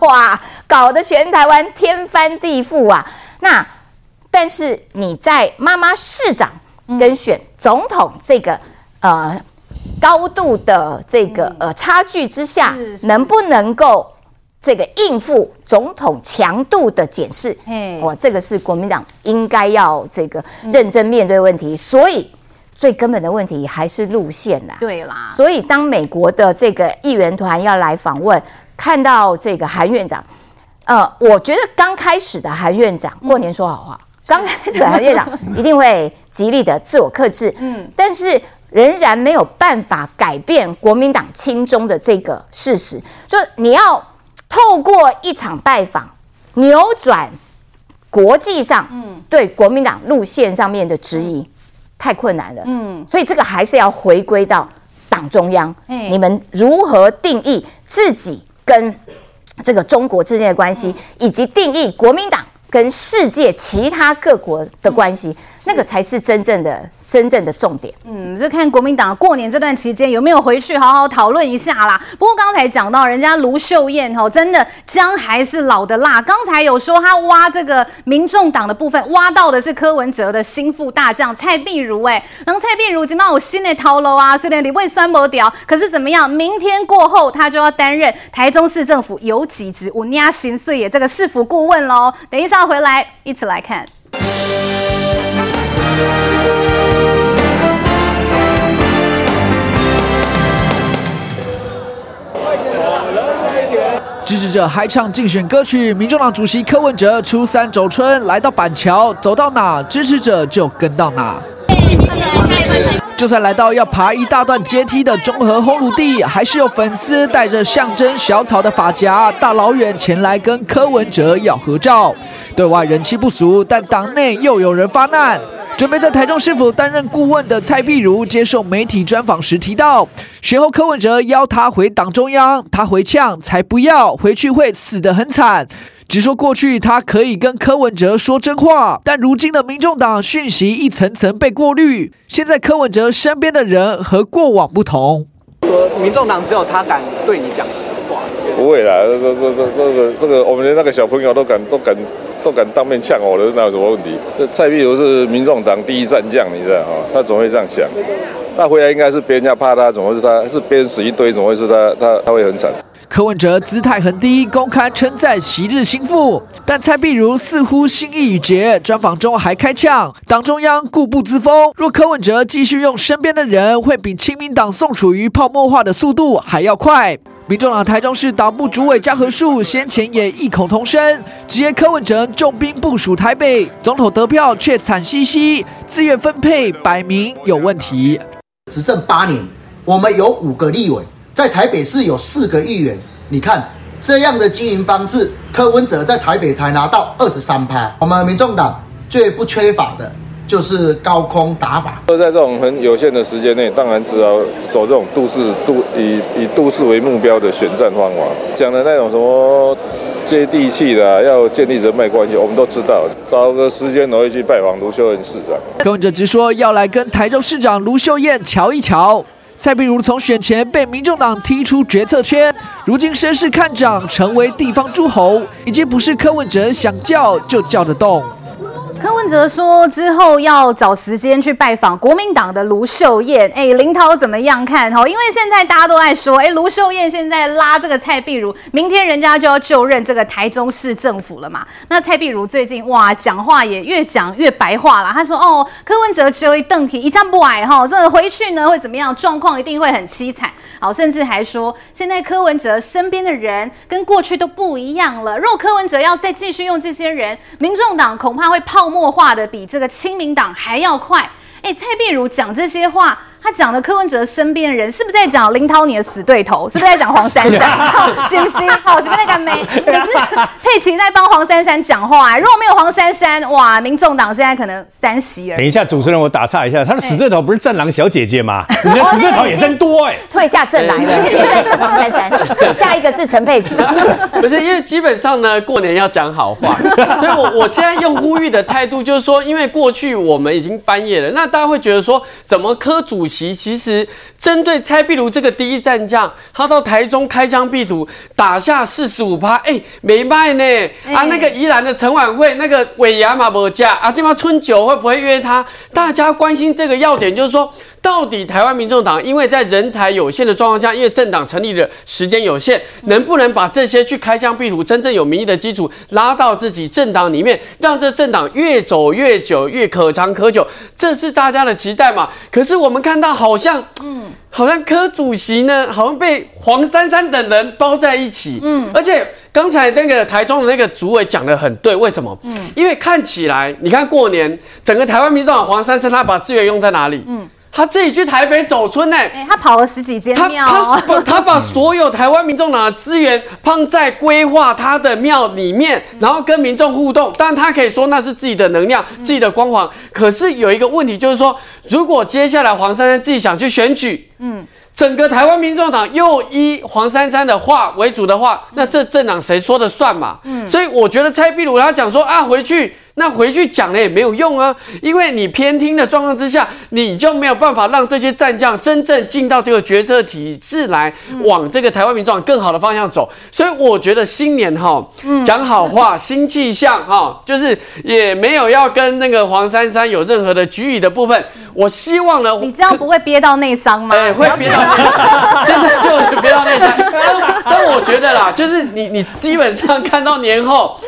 哇，搞得全台湾天翻地覆啊！那但是你在妈妈市长跟选总统这个呃。高度的这个呃差距之下，能不能够这个应付总统强度的检视？哇，这个是国民党应该要这个认真面对问题。所以最根本的问题还是路线啦。对啦。所以当美国的这个议员团要来访问，看到这个韩院长，呃，我觉得刚开始的韩院长过年说好话，刚开始的韩院长 一定会极力的自我克制。嗯，但是。仍然没有办法改变国民党亲中的这个事实，就你要透过一场拜访扭转国际上对国民党路线上面的质疑，太困难了。嗯，所以这个还是要回归到党中央，你们如何定义自己跟这个中国之间的关系，以及定义国民党跟世界其他各国的关系，那个才是真正的。真正的重点，嗯，就看国民党过年这段期间有没有回去好好讨论一下啦。不过刚才讲到人家卢秀燕吼，真的姜还是老的辣。刚才有说他挖这个民众党的部分，挖到的是柯文哲的心腹大将蔡壁如，哎，然后蔡壁如今嘛有新的头路啊，虽然你不会酸不掉，可是怎么样？明天过后他就要担任台中市政府有几职五年薪水也这个市府顾问喽。等一下回来一起来看。支持者嗨唱竞选歌曲，民众党主席柯文哲初三走春来到板桥，走到哪支持者就跟到哪。就算来到要爬一大段阶梯的中和烘炉地，还是有粉丝带着象征小草的发夹，大老远前来跟柯文哲要合照。对外人气不俗，但党内又有人发难。准备在台中市府担任顾问的蔡壁如接受媒体专访时提到，选后柯文哲邀他回党中央，他回呛才不要，回去会死得很惨。只说过去他可以跟柯文哲说真话，但如今的民众党讯息一层层被过滤，现在柯文哲身边的人和过往不同。说民众党只有他敢对你讲实话，不会啦，这个这个这个这个，我们连那个小朋友都敢都敢。都敢当面呛我的，那有什么问题？这蔡壁如是民众党第一战将，你知道哈？他总会这样想。他回来应该是别人家怕他，怎么会是他？是别人死一堆，怎么会是他？他他会很惨。柯文哲姿态很低，公开称赞昔日心腹，但蔡壁如似乎心意已决。专访中还开呛，党中央固步自封。若柯文哲继续用身边的人，会比亲民党宋楚瑜泡沫化的速度还要快。民众党台中市党部主委江河树先前也异口同声，直言柯文哲重兵部署台北，总统得票却惨兮兮，资源分配摆明有问题。执政八年，我们有五个立委，在台北市有四个议员，你看这样的经营方式，柯文哲在台北才拿到二十三趴，我们民众党最不缺乏的。就是高空打法。在这种很有限的时间内，当然只要走这种都市都以以都市为目标的选战方法，讲的那种什么接地气的，要建立人脉关系，我们都知道。找个时间我会去拜访卢秀燕市长。柯文哲直说要来跟台中市长卢秀燕瞧一瞧。蔡碧如从选前被民众党踢出决策圈，如今声势看涨，成为地方诸侯，已经不是柯文哲想叫就叫得动。柯文哲说之后要找时间去拜访国民党的卢秀燕，哎，林涛怎么样看？哈，因为现在大家都在说，哎，卢秀燕现在拉这个蔡壁如，明天人家就要就任这个台中市政府了嘛。那蔡壁如最近哇，讲话也越讲越白话了。他说哦，柯文哲只有一邓皮，一张不矮哈，这回去呢会怎么样？状况一定会很凄惨。好，甚至还说现在柯文哲身边的人跟过去都不一样了。如果柯文哲要再继续用这些人，民众党恐怕会泡。默化的比这个亲民党还要快，哎，蔡壁如讲这些话。他讲的柯文哲身边的人是不是在讲林涛你的死对头？是不是在讲黄珊珊？行不行？好，是不是 那个没？可是佩奇在帮黄珊珊讲话、欸。如果没有黄珊珊，哇，民众党现在可能三席而已。等一下，主持人，我打岔一下，他的死对头不是战狼小姐姐吗？你的死对头也真多哎、欸。退下阵来了，现在是黄珊珊，下一个是陈佩琪。不是，因为基本上呢，过年要讲好话，所以我我现在用呼吁的态度就是说，因为过去我们已经翻页了，那大家会觉得说，怎么柯主席其实针对蔡壁如这个第一战将，他到台中开疆辟土，打下四十五趴，哎，没卖呢。欸、啊，那个宜兰的陈晚会，那个尾牙嘛没加啊，这帮春酒会不会约他？大家关心这个要点，就是说。到底台湾民众党因为在人才有限的状况下，因为政党成立的时间有限，能不能把这些去开疆辟土、真正有民意的基础拉到自己政党里面，让这政党越走越久、越可长可久？这是大家的期待嘛？可是我们看到好像，嗯，好像柯主席呢，好像被黄珊珊等人包在一起，嗯，而且刚才那个台中的那个主委讲得很对，为什么？嗯，因为看起来，你看过年整个台湾民众党黄珊珊他把资源用在哪里？嗯。他自己去台北走村呢、欸欸，他跑了十几间庙、哦，他 他他把所有台湾民众党的资源放在规划他的庙里面，然后跟民众互动。但，他可以说那是自己的能量、自己的光环。可是有一个问题，就是说，如果接下来黄珊珊自己想去选举，嗯，整个台湾民众党又依黄珊珊的话为主的话，那这政党谁说的算嘛？嗯，所以我觉得蔡壁如他讲说啊，回去。那回去讲了也没有用啊，因为你偏听的状况之下，你就没有办法让这些战将真正进到这个决策体制来，往这个台湾民众党更好的方向走。所以我觉得新年哈，讲好话，新气象哈，就是也没有要跟那个黄珊珊有任何的局域的部分。我希望呢，你这样不会憋到内伤吗？哎，会憋到内伤，真的就憋到内伤。但我觉得啦，就是你你基本上看到年后。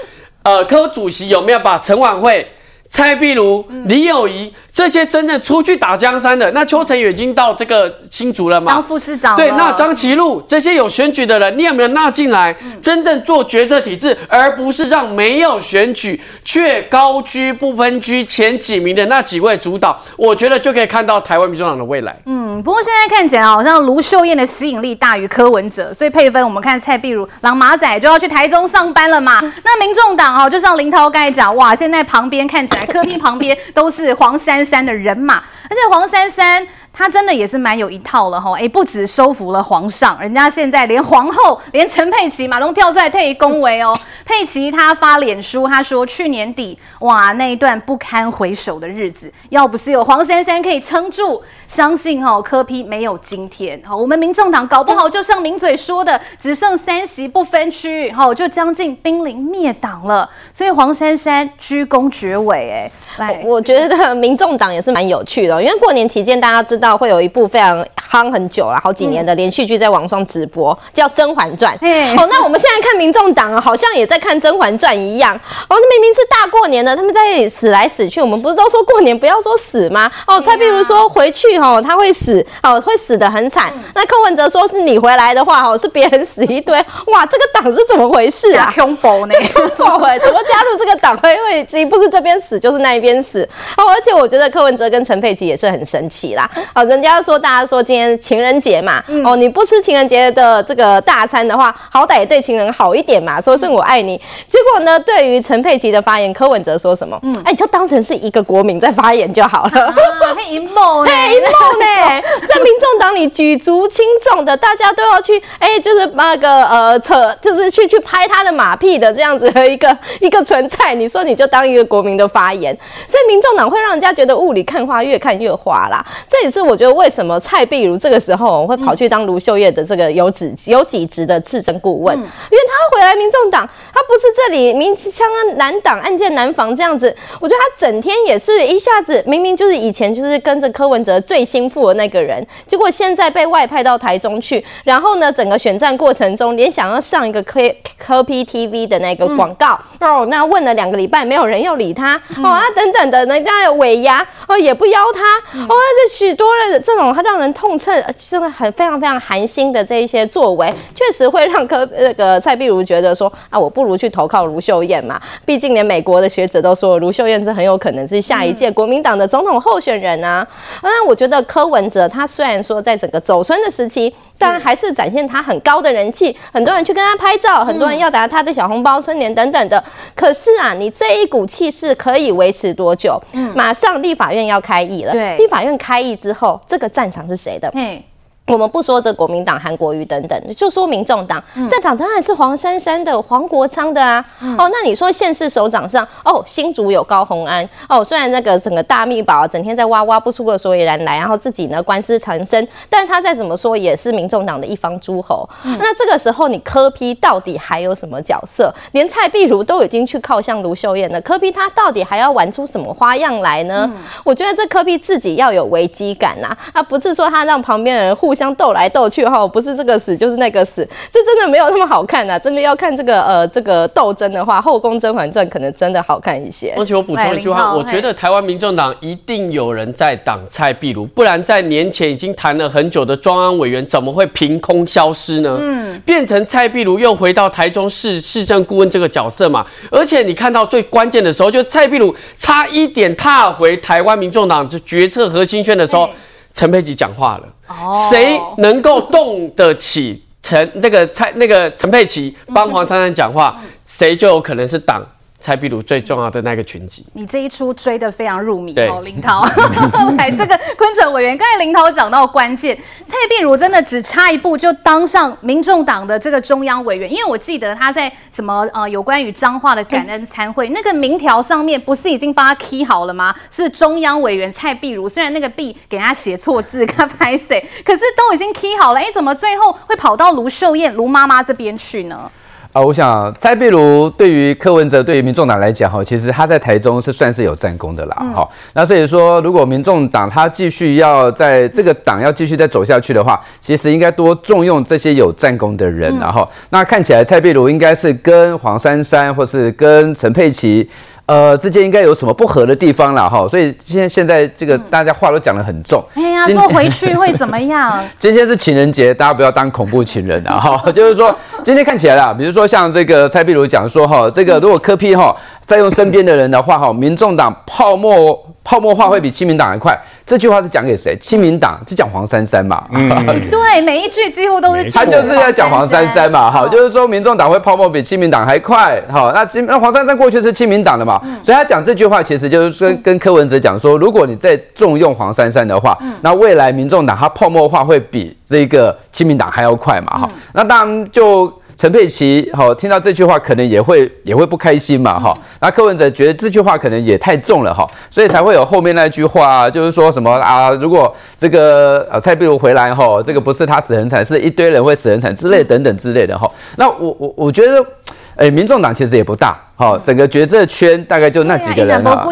呃，科主席有没有把陈晚会、蔡壁如、李友仪这些真正出去打江山的？那邱成宇已经到这个新竹了嘛？当副市长。对，那张其禄这些有选举的人，你有没有纳进来？真正做决策体制，而不是让没有选举却高居不分居前几名的那几位主导？我觉得就可以看到台湾民众党的未来。嗯，不过现在看起来好像卢秀燕的吸引力大于柯文哲，所以配分我们看蔡壁如、狼马仔就要去台中上班了嘛。那民众党哦，就像林涛刚才讲，哇，现在旁边看起来科厅旁边都是黄珊珊的人马，而且黄珊珊。他真的也是蛮有一套了哈，哎，不止收服了皇上，人家现在连皇后，连陈佩琪马龙跳出来替恭维哦。佩琪他发脸书，他说去年底哇那一段不堪回首的日子，要不是有黄珊珊可以撑住，相信哈柯批没有今天。好，我们民众党搞不好就像名嘴说的，只剩三席不分区，好就将近濒临灭党了。所以黄珊珊居功厥伟，哎，来，我觉得民众党也是蛮有趣的，因为过年期间大家知道。会有一部非常夯很久了，好几年的连续剧在网上直播，叫《甄嬛传》。哦，那我们现在看民众党好像也在看《甄嬛传》一样。哦，那明明是大过年的，他们在死来死去。我们不是都说过年不要说死吗？哦，蔡壁如说回去哦，他会死，哦，会死得很惨。嗯、那柯文哲说是你回来的话，哦，是别人死一堆。哇，这个党是怎么回事啊？恐怖呢？恐怖哎！怎么加入这个党会会自己不是这边死就是那一边死？哦，而且我觉得柯文哲跟陈佩琪也是很神奇啦。哦，人家说大家说今天情人节嘛，嗯、哦，你不吃情人节的这个大餐的话，好歹也对情人好一点嘛，说声我爱你。结果呢，对于陈佩琪的发言，柯文哲说什么？嗯，哎，你就当成是一个国民在发言就好了。啊，很阴谋呢，阴谋呢，在民众党里举足轻重的，大家都要去，哎，就是那个呃扯，就是去去拍他的马屁的这样子的一个 一个存在。你说你就当一个国民的发言，所以民众党会让人家觉得雾里看花，越看越花啦。这也是我觉得为什么蔡碧如这个时候会跑去当卢秀燕的这个有职有几职的次生顾问，因为他回来民众党，他不是这里明枪难挡，暗箭难防这样子。我觉得他整天也是一下子，明明就是以前就是跟着柯文哲最心腹的那个人，结果现在被外派到台中去，然后呢，整个选战过程中连想要上一个科科 P TV 的那个广告哦，那问了两个礼拜没有人要理他哦啊等等的，人家尾牙哦也不邀他哦，这许多这种让人痛恨，是很非常非常寒心的这一些作为，确实会让柯那个蔡壁如觉得说啊，我不如去投靠卢秀燕嘛，毕竟连美国的学者都说卢秀燕是很有可能是下一届国民党的总统候选人啊。那我觉得柯文哲他虽然说在整个走春的时期，当然还是展现他很高的人气，很多人去跟他拍照，很多人要拿他的小红包、春联等等的。可是啊，你这一股气势可以维持多久？马上立法院要开议了，对，立法院开议之后，这个战场是谁的？我们不说这国民党韩国瑜等等，就说民众党战场当然是黄珊珊的、黄国昌的啊。嗯、哦，那你说县市首长上，哦，新竹有高鸿安。哦，虽然那个整个大密宝整天在挖挖不出个所以然来，然后自己呢官司缠身，但他再怎么说也是民众党的一方诸侯。嗯、那这个时候你柯 P 到底还有什么角色？连蔡壁如都已经去靠向卢秀燕了，柯 P 他到底还要玩出什么花样来呢？嗯、我觉得这柯 P 自己要有危机感呐、啊，啊，不是说他让旁边的人互相。相斗来斗去哈，不是这个死就是那个死，这真的没有那么好看呐、啊！真的要看这个呃这个斗争的话，《后宫甄嬛传》可能真的好看一些。而且我补充一句话，我觉得台湾民众党一定有人在挡蔡壁如，不然在年前已经谈了很久的庄安委员怎么会凭空消失呢？嗯，变成蔡壁如又回到台中市市政顾问这个角色嘛。而且你看到最关键的时候，就蔡壁如差一点踏回台湾民众党这决策核心圈的时候。陈佩琪讲话了，谁能够动得起陈那个蔡那个陈佩琪帮黄珊珊讲话，谁就有可能是党。蔡壁如最重要的那个群集，你这一出追得非常入迷哦，林涛。来，这个坤城委员，刚才林涛讲到关键，蔡壁如真的只差一步就当上民众党的这个中央委员，因为我记得他在什么呃有关于彰化的感恩参会，嗯、那个民调上面不是已经帮他 key 好了吗？是中央委员蔡壁如，虽然那个 B 给他写错字，他拍谁，可是都已经 key 好了，哎，怎么最后会跑到卢秀燕卢妈妈这边去呢？啊，我想蔡壁如对于柯文哲、对于民众党来讲，哈，其实他在台中是算是有战功的啦，哈、嗯。那所以说，如果民众党他继续要在这个党要继续再走下去的话，其实应该多重用这些有战功的人，然后、嗯，那看起来蔡壁如应该是跟黄珊珊或是跟陈佩琪。呃，之间应该有什么不合的地方了哈，所以现在现在这个大家话都讲得很重。哎呀，说回去会怎么样？今天是情人节，大家不要当恐怖情人啊哈。就是说，今天看起来啦，比如说像这个蔡壁如讲说哈，这个如果柯批哈再用身边的人的话哈，民众党泡沫。泡沫化会比亲民党还快，这句话是讲给谁？亲民党是讲黄珊珊嘛？嗯，对，每一句几乎都是。他就是要讲黄珊珊嘛，好，就是说民众党会泡沫比亲民党还快，好，那那黄珊珊过去是亲民党的嘛，所以他讲这句话其实就是跟跟柯文哲讲说，如果你再重用黄珊珊的话，那未来民众党它泡沫化会比这个亲民党还要快嘛，哈，那当然就。陈佩琪，好，听到这句话可能也会也会不开心嘛，哈。那柯文哲觉得这句话可能也太重了，哈，所以才会有后面那句话，就是说什么啊，如果这个呃蔡壁如回来，哈，这个不是他死很惨，是一堆人会死很惨之类等等之类的，哈。那我我我觉得，哎，民众党其实也不大，哈，整个决策圈大概就那几个人啊。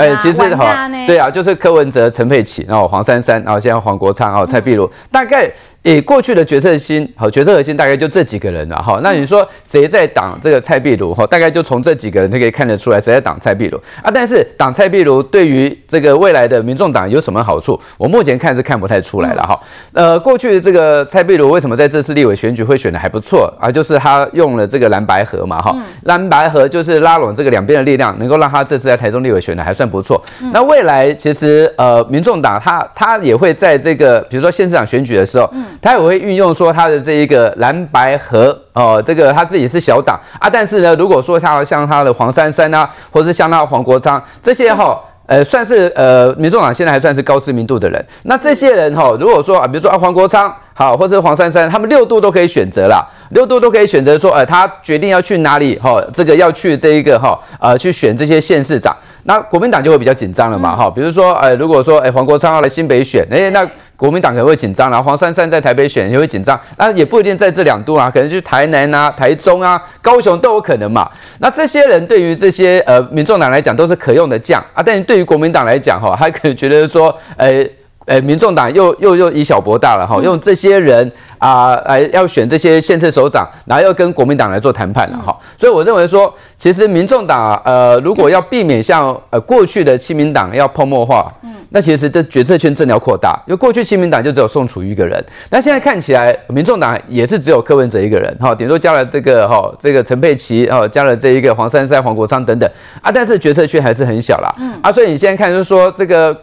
哎，其实哈，对啊，就是柯文哲、陈佩琪，然后黄珊珊，然后现在黄国昌，然后蔡壁如，大概。以过去的决策心，好，决策核心大概就这几个人了哈。那你说谁在挡这个蔡壁如哈？大概就从这几个人就可以看得出来谁在挡蔡壁如啊。但是挡蔡壁如对于这个未来的民众党有什么好处？我目前看是看不太出来了哈。呃，过去这个蔡壁如为什么在这次立委选举会选的还不错啊？就是他用了这个蓝白合嘛哈，蓝白合就是拉拢这个两边的力量，能够让他这次在台中立委选的还算不错。那未来其实呃，民众党他他也会在这个比如说县市长选举的时候，他也会运用说他的这一个蓝白河哦，这个他自己是小党啊，但是呢，如果说他像他的黄珊珊啊，或者是像他的黄国昌这些哈，呃，算是呃，民众党现在还算是高知名度的人，那这些人哈，如果说啊，比如说啊，黄国昌好，或者是黄珊珊，他们六度都可以选择啦，六度都可以选择说，呃，他决定要去哪里哈，这个要去这一个哈，呃，去选这些县市长，那国民党就会比较紧张了嘛哈，比如说呃，如果说哎，黄国昌要来新北选，哎，那。国民党可能会紧张，然后黄珊珊在台北选也会紧张，那也不一定在这两度啊，可能去台南啊、台中啊、高雄都有可能嘛。那这些人对于这些呃民众党来讲都是可用的将啊，但是对于国民党来讲哈，他可能觉得说，呃呃，民众党又又又以小博大了哈，用这些人。啊，来要选这些县市首长，然后要跟国民党来做谈判了哈，所以我认为说，其实民众党呃，如果要避免像呃过去的亲民党要泡沫化，嗯，那其实的决策圈真的要扩大，因为过去亲民党就只有宋楚瑜一个人，那现在看起来民众党也是只有柯文哲一个人哈，顶多加了这个哈这个陈佩琪哦，加了这一个黄珊珊、黄国昌等等。啊，但是决策圈还是很小啦，嗯。啊，所以你现在看就是说这个。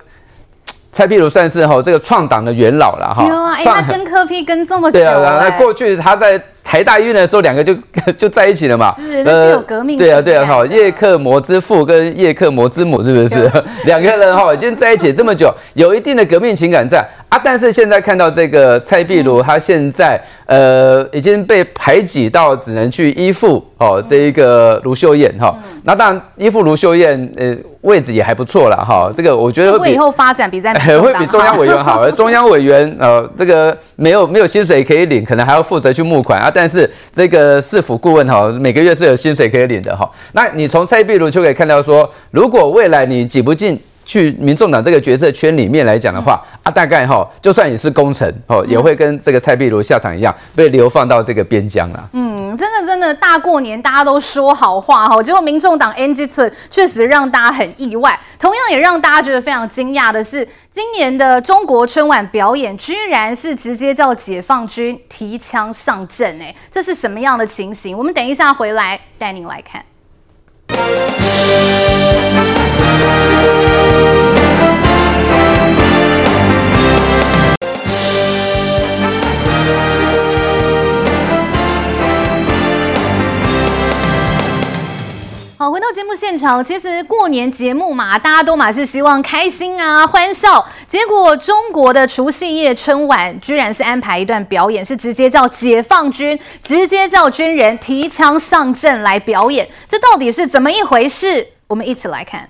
蔡壁如算是哈这个创党的元老了哈。有啊，哎，他跟柯 P 跟这么久。对啊，那过去他在台大医院的时候，两个就 就在一起了嘛。是，那是有革命。对啊，对啊，哈，叶克膜之父跟叶克膜之母是不是？两个人哈已经在一起这么久，有一定的革命情感在啊。但是现在看到这个蔡壁如，他现在呃已经被排挤到只能去依附哦这一个卢秀燕哈。那当然依附卢秀燕呃。位置也还不错了哈，这个我觉得会以后发展比在 会比中央委员好，而 中央委员呃这个没有没有薪水可以领，可能还要负责去募款啊。但是这个市府顾问哈，每个月是有薪水可以领的哈。那你从蔡壁如就可以看到说，如果未来你挤不进去民众党这个角色圈里面来讲的话啊，大概哈就算你是功臣哦，也会跟这个蔡壁如下场一样被流放到这个边疆了。嗯。真的真的大过年，大家都说好话哈，结果民众党 NG 村确实让大家很意外，同样也让大家觉得非常惊讶的是，今年的中国春晚表演居然是直接叫解放军提枪上阵，哎，这是什么样的情形？我们等一下回来带您来看。好，回到节目现场，其实过年节目嘛，大家都嘛是希望开心啊、欢笑。结果中国的除夕夜春晚居然是安排一段表演，是直接叫解放军，直接叫军人提枪上阵来表演，这到底是怎么一回事？我们一起来看。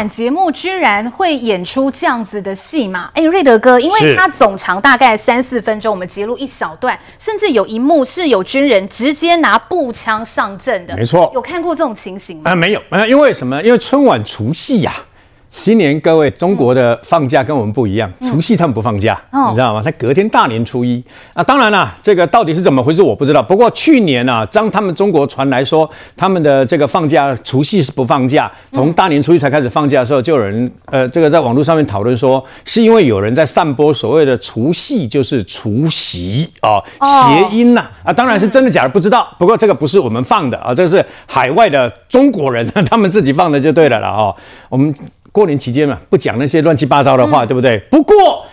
晚节目居然会演出这样子的戏码？哎，瑞德哥，因为它总长大概三四分钟，我们截录一小段，甚至有一幕是有军人直接拿步枪上阵的。没错，有看过这种情形吗？啊、呃，没有，呃，因为什么？因为春晚除夕呀、啊。今年各位中国的放假跟我们不一样，除夕他们不放假，你知道吗？他隔天大年初一啊。当然了，这个到底是怎么回事我不知道。不过去年啊，当他们中国传来说他们的这个放假除夕是不放假，从大年初一才开始放假的时候，就有人呃这个在网络上面讨论说，是因为有人在散播所谓的除夕就是除夕啊谐音呐啊，当然是真的假的不知道。不过这个不是我们放的啊，这是海外的中国人 他们自己放的就对了了哦，我们。过年期间嘛，不讲那些乱七八糟的话，嗯、对不对？不过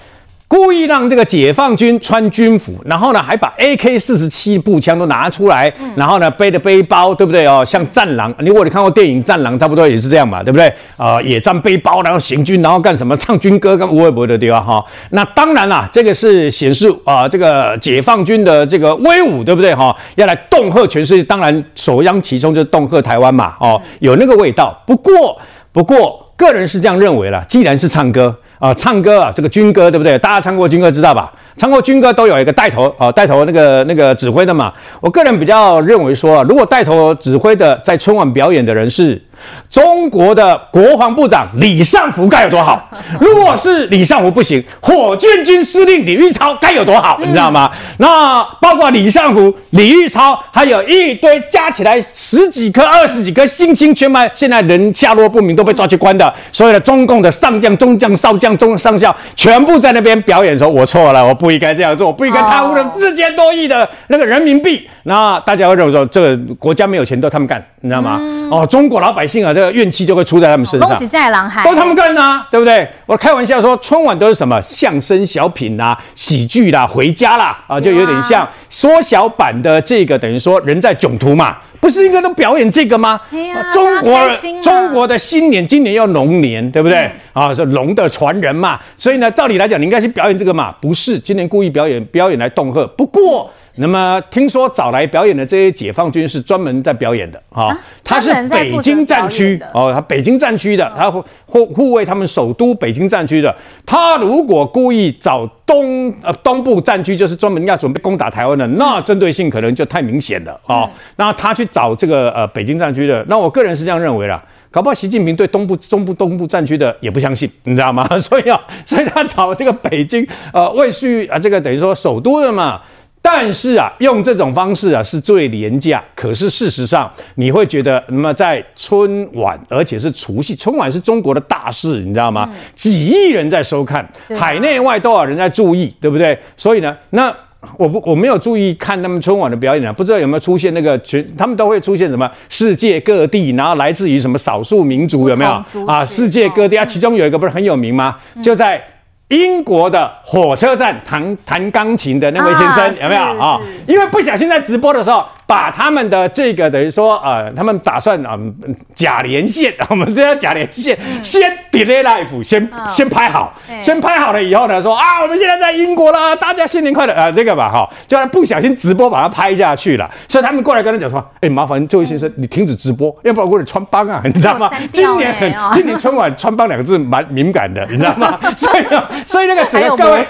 故意让这个解放军穿军服，然后呢，还把 AK 四十七步枪都拿出来，嗯、然后呢，背着背包，对不对哦？像战狼，你如果你看过电影《战狼》，差不多也是这样嘛，对不对？啊、呃，野战背包，然后行军，然后干什么？唱军歌，跟吴伟博的地方哈。那当然啦，这个是显示啊、呃，这个解放军的这个威武，对不对哈？要来恫吓全世界，当然首当其冲就是恫吓台湾嘛，哦，有那个味道。不过，不过。个人是这样认为了，既然是唱歌啊，唱歌啊，这个军歌对不对？大家唱过军歌知道吧？唱过军歌都有一个带头啊，带头那个那个指挥的嘛。我个人比较认为说，如果带头指挥的在春晚表演的人是。中国的国防部长李尚福该有多好？如果是李尚福不行，火箭军司令李玉超该有多好？你知道吗？那包括李尚福、李玉超，还有一堆加起来十几颗、二十几颗星星全派，现在人下落不明，都被抓去关的，所有的中共的上将、中将、少将、中上校，全部在那边表演说：“我错了，我不应该这样做，我不应该贪污了四千多亿的那个人民币。”那大家会认为说，这个国家没有钱都他们干，你知道吗？哦，中国老百姓啊，这个怨气就会出在他们身上。恭喜在狼海，都他们干呐、啊，对不对？我开玩笑说，春晚都是什么相声小品啦、啊、喜剧啦、回家啦，啊，就有点像缩小版的这个，等于说人在囧途嘛，不是应该都表演这个吗？啊、中国、啊、中国的新年，今年要龙年，对不对？嗯、啊，是龙的传人嘛，所以呢，照理来讲，你应该去表演这个嘛，不是今年故意表演表演来恫吓。不过。那么听说找来表演的这些解放军是专门在表演的啊，他是北京战区哦，他北京战区的，他护护护卫他们首都北京战区的。他如果故意找东呃东部战区，就是专门要准备攻打台湾的，那针对性可能就太明显了啊。那他去找这个呃北京战区的，那我个人是这样认为啦，搞不好习近平对东部中部东部战区的也不相信，你知道吗？所以啊，所以他找这个北京呃卫戍啊，这个等于说首都的嘛。但是啊，用这种方式啊是最廉价。可是事实上，你会觉得，那么在春晚，而且是除夕，春晚是中国的大事，你知道吗？几亿人在收看，海内外多少人在注意，对不对？所以呢，那我不我没有注意看他们春晚的表演啊，不知道有没有出现那个全，他们都会出现什么世界各地，然后来自于什么少数民族有没有啊？世界各地啊，其中有一个不是很有名吗？就在。英国的火车站弹弹钢琴的那位先生、啊、有没有啊？因为不小心在直播的时候。把他们的这个等于说，呃，他们打算啊、呃、假连线，我们这叫假连线，嗯、先 delay life，先、哦、先拍好，先拍好了以后呢，说啊，我们现在在英国啦，大家新年快乐啊、呃，这个吧，哈，就不小心直播把它拍下去了，所以他们过来跟他讲说，哎、欸，麻烦这位先生，你停止直播，要不然我给你穿帮啊，你知道吗？今年今年春晚穿帮两个字蛮敏感的，你知道吗？所以 所以那个整个各位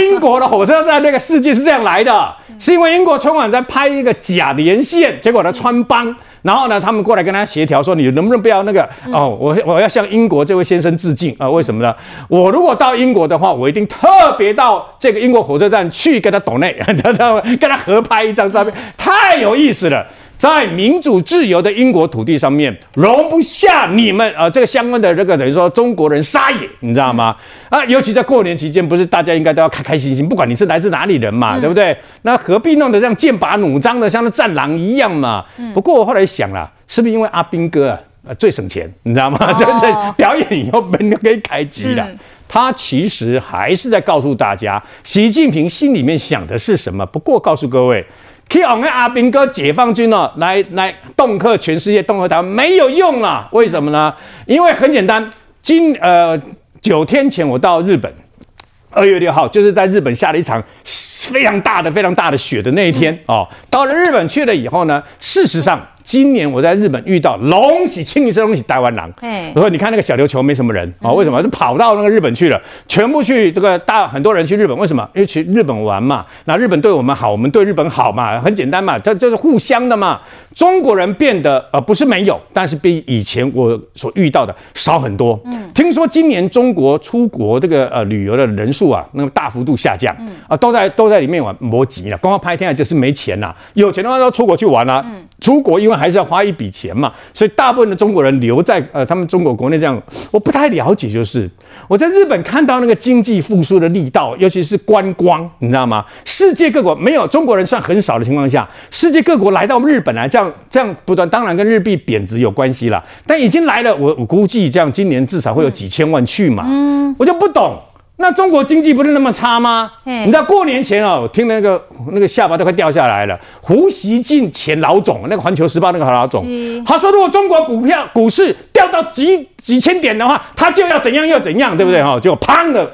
英国的火车站那个事件是这样来的。是因为英国春晚在拍一个假连线，结果呢穿帮，然后呢他们过来跟他协调说，你能不能不要那个哦，我我要向英国这位先生致敬啊？为什么呢？我如果到英国的话，我一定特别到这个英国火车站去跟他抖内，知道吗跟他合拍一张照片，太有意思了。在民主自由的英国土地上面，容不下你们啊、呃！这个相关的这个等于说中国人撒野，你知道吗？啊，尤其在过年期间，不是大家应该都要开开心心，不管你是来自哪里人嘛，嗯、对不对？那何必弄得这样剑拔弩张的，像那战狼一样嘛？嗯、不过我后来想了，是不是因为阿兵哥啊，最省钱，你知道吗？哦、就是表演以后门都可以开机了。嗯、他其实还是在告诉大家，习近平心里面想的是什么。不过告诉各位。去我们阿兵哥解放军哦，来来恫吓全世界，恫吓台湾没有用啊？为什么呢？因为很简单，今呃九天前我到日本，二月六号就是在日本下了一场非常大的、非常大的雪的那一天哦。到了日本去了以后呢，事实上今年我在日本遇到龙喜清一色龙喜台湾狼，哎我说你看那个小琉球没什么人啊，为什么？嗯就跑到那个日本去了，全部去这个大很多人去日本，为什么？因为去日本玩嘛，那日本对我们好，我们对日本好嘛，很简单嘛，这这是互相的嘛。中国人变得呃不是没有，但是比以前我所遇到的少很多。嗯，听说今年中国出国这个呃旅游的人数啊，那么大幅度下降，啊都在都在里面玩磨叽了，光光拍天就是没钱呐，有钱的话都出国去玩啦、嗯。出国因为还是要花一笔钱嘛，所以大部分的中国人留在呃他们中国国内这样，我不太了解。就是我在日本看到那个经济复苏的力道，尤其是观光，你知道吗？世界各国没有中国人算很少的情况下，世界各国来到日本来这样这样不断，当然跟日币贬值有关系啦，但已经来了，我我估计这样今年至少会有几千万去嘛。嗯，我就不懂。那中国经济不是那么差吗？你知道过年前哦，我听那个那个下巴都快掉下来了。胡锡进前老总，那个《环球时报》那个老总，他说如果中国股票股市掉到几几千点的话，他就要怎样又怎样，对不对？哈，就砰的，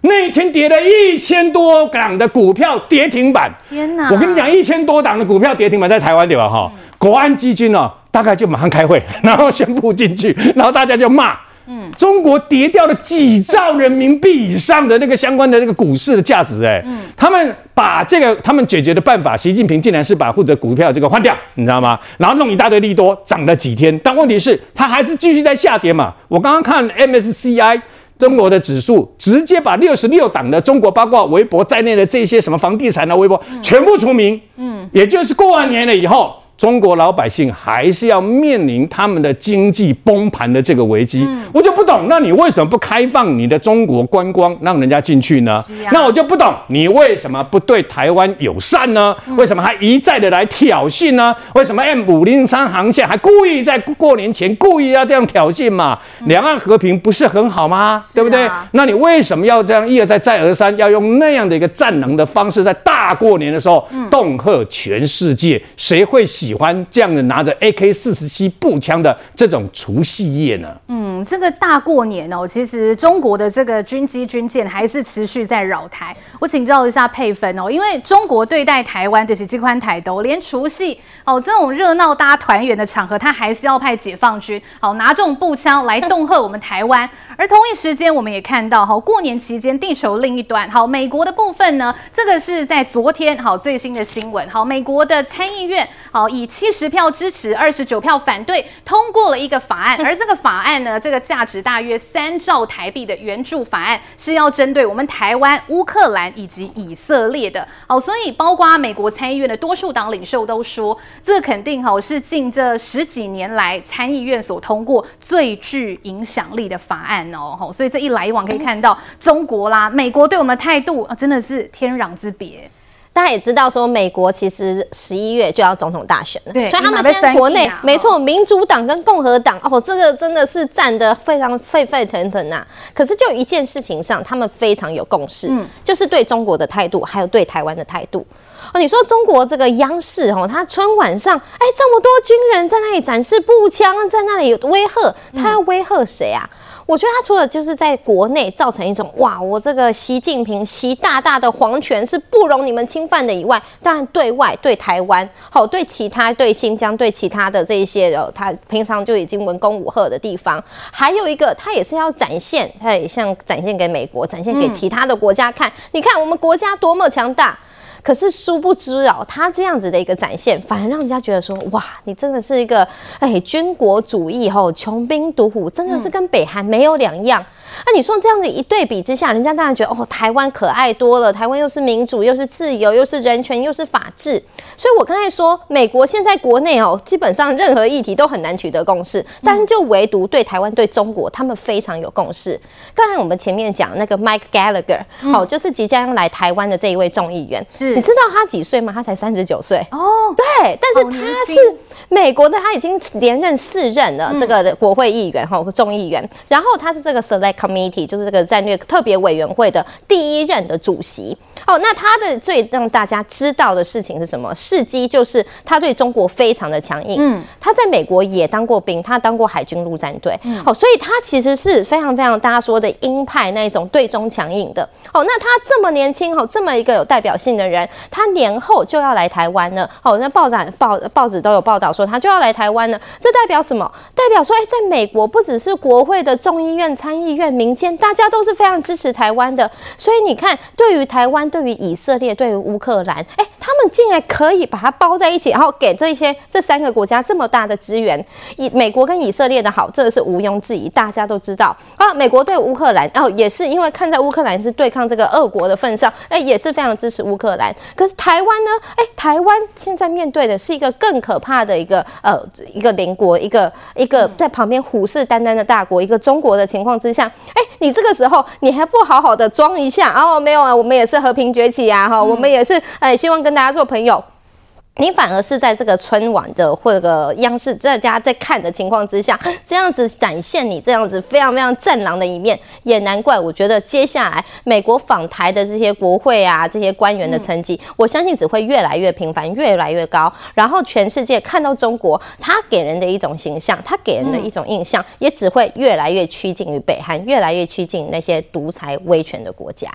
那一天跌了一千多档的股票跌停板。天哪！我跟你讲，一千多档的股票跌停板在台湾对吧？哈，国安基金哦，大概就马上开会，然后宣布进去，然后大家就骂。嗯，中国跌掉了几兆人民币以上的那个相关的那个股市的价值，哎，嗯，他们把这个他们解决的办法，习近平竟然是把负责股票这个换掉，你知道吗？然后弄一大堆利多，涨了几天，但问题是它还是继续在下跌嘛。我刚刚看 MSCI 中国的指数，直接把六十六档的中国，包括微博在内的这些什么房地产的微博全部除名，嗯，也就是过完年了以后。中国老百姓还是要面临他们的经济崩盘的这个危机，嗯、我就不懂，那你为什么不开放你的中国观光，让人家进去呢？啊、那我就不懂，你为什么不对台湾友善呢？嗯、为什么还一再的来挑衅呢？为什么 M 五零三航线还故意在过年前故意要这样挑衅嘛？两、嗯、岸和平不是很好吗？啊、对不对？那你为什么要这样一而再再而三，要用那样的一个战狼的方式，在大过年的时候恫吓全世界？谁会喜？喜欢这样的拿着 AK 四十七步枪的这种除夕夜呢？嗯，这个大过年哦，其实中国的这个军机军舰还是持续在扰台。我请教一下佩芬哦，因为中国对待台湾就是机关台都连除夕哦这种热闹大家团圆的场合，他还是要派解放军好拿这种步枪来恫吓我们台湾。而同一时间，我们也看到好过年期间地球另一端好美国的部分呢，这个是在昨天好最新的新闻好美国的参议院好以。七十票支持，二十九票反对，通过了一个法案。而这个法案呢，这个价值大约三兆台币的援助法案，是要针对我们台湾、乌克兰以及以色列的。好，所以包括美国参议院的多数党领袖都说，这肯定好是近这十几年来参议院所通过最具影响力的法案哦。好，所以这一来一往可以看到，中国啦、美国对我们的态度啊，真的是天壤之别。大家也知道，说美国其实十一月就要总统大选了，所以他们现在国内没错，民主党跟共和党哦，这个真的是战得非常沸沸腾腾呐。可是就一件事情上，他们非常有共识，嗯，就是对中国的态度，还有对台湾的态度。哦，你说中国这个央视哦，他春晚上哎这么多军人在那里展示步枪，在那里威吓，他要威吓谁啊？我觉得他除了就是在国内造成一种哇，我这个习近平习大大的皇权是不容你们侵犯的以外，当然对外对台湾好，对其他对新疆对其他的这一些哦，他平常就已经文攻武赫的地方，还有一个他也是要展现，他也像展现给美国，展现给其他的国家看，你看我们国家多么强大。可是殊不知哦，他这样子的一个展现，反而让人家觉得说，哇，你真的是一个哎军国主义吼，穷兵黩武，真的是跟北韩没有两样。嗯那、啊、你说这样子一对比之下，人家当然觉得哦，台湾可爱多了，台湾又是民主，又是自由，又是人权，又是法治。所以我刚才说，美国现在国内哦，基本上任何议题都很难取得共识，但是就唯独对台湾、对中国，他们非常有共识。刚才我们前面讲那个 Mike Gallagher，哦，就是即将要来台湾的这一位众议员，是，你知道他几岁吗？他才三十九岁哦，对，但是他是。美国的他已经连任四任了，这个国会议员哈，众议员，然后他是这个 Select Committee，就是这个战略特别委员会的第一任的主席。哦，那他的最让大家知道的事情是什么？事迹就是他对中国非常的强硬。嗯，他在美国也当过兵，他当过海军陆战队。嗯，好，所以他其实是非常非常大家说的鹰派那种对中强硬的。哦，那他这么年轻，哦，这么一个有代表性的人，他年后就要来台湾了。哦，那报展报报纸都有报道说他就要来台湾了。这代表什么？代表说，哎，在美国不只是国会的众议院、参议院、民间，大家都是非常支持台湾的。所以你看，对于台湾，对于以色列，对于乌克兰，哎，他们竟然可以把它包在一起，然后给这些这三个国家这么大的资源。以美国跟以色列的好，这个是毋庸置疑，大家都知道。啊，美国对乌克兰，哦，也是因为看在乌克兰是对抗这个俄国的份上，哎，也是非常支持乌克兰。可是台湾呢？哎，台湾现在面对的是一个更可怕的一个呃一个邻国，一个一个在旁边虎视眈眈的大国，一个中国的情况之下，哎，你这个时候你还不好好的装一下？哦，没有啊，我们也是和平崛起啊，哈、嗯，我们也是哎，希望跟大家做朋友。你反而是在这个春晚的或者央视在家在看的情况之下，这样子展现你这样子非常非常战狼的一面，也难怪。我觉得接下来美国访台的这些国会啊，这些官员的成绩，我相信只会越来越频繁，越来越高。然后全世界看到中国，它给人的一种形象，它给人的一种印象，也只会越来越趋近于北韩，越来越趋近那些独裁威权的国家。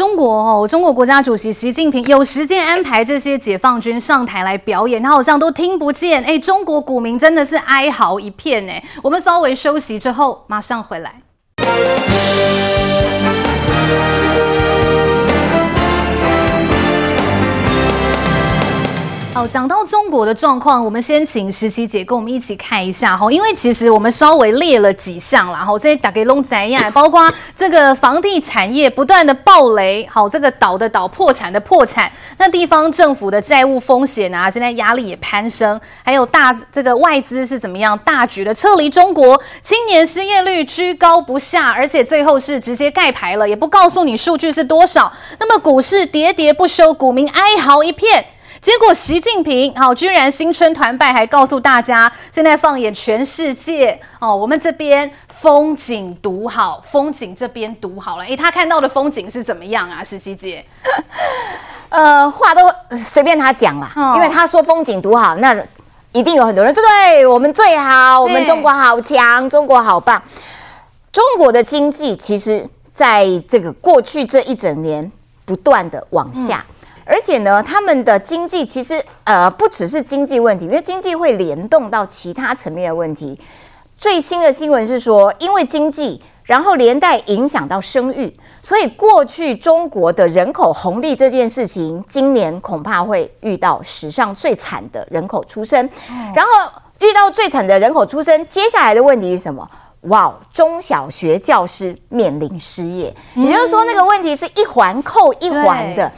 中国哦，中国国家主席习近平有时间安排这些解放军上台来表演，他好像都听不见。哎，中国股民真的是哀嚎一片哎。我们稍微休息之后，马上回来。好，讲到中国的状况，我们先请时齐姐跟我们一起看一下哈，因为其实我们稍微列了几项啦，好，这些打给龙仔呀，包括这个房地产业不断的暴雷，好，这个倒的倒，破产的破产，那地方政府的债务风险啊，现在压力也攀升，还有大这个外资是怎么样大举的撤离中国，青年失业率居高不下，而且最后是直接盖牌了，也不告诉你数据是多少，那么股市喋喋不休，股民哀嚎一片。结果，习近平好，居然新春团拜，还告诉大家，现在放眼全世界哦，我们这边风景独好，风景这边独好了。诶，他看到的风景是怎么样啊？十七姐，呃，话都随便他讲啦，哦、因为他说风景独好，那一定有很多人说对，我们最好，我们中国好强，中国好棒。中国的经济其实在这个过去这一整年不断的往下。嗯而且呢，他们的经济其实呃不只是经济问题，因为经济会联动到其他层面的问题。最新的新闻是说，因为经济，然后连带影响到生育，所以过去中国的人口红利这件事情，今年恐怕会遇到史上最惨的人口出生。然后遇到最惨的人口出生，接下来的问题是什么？哇，中小学教师面临失业，也就是说，那个问题是一环扣一环的。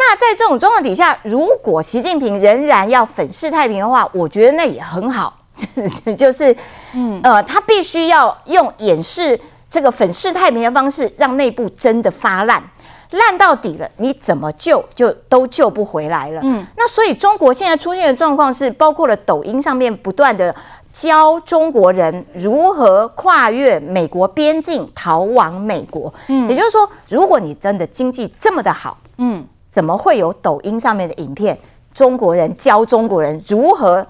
那在这种状况底下，如果习近平仍然要粉饰太平的话，我觉得那也很好，就是，嗯，呃，他必须要用掩饰这个粉饰太平的方式，让内部真的发烂，烂到底了，你怎么救就都救不回来了。嗯，那所以中国现在出现的状况是，包括了抖音上面不断的教中国人如何跨越美国边境逃往美国。嗯，也就是说，如果你真的经济这么的好，嗯。怎么会有抖音上面的影片？中国人教中国人如何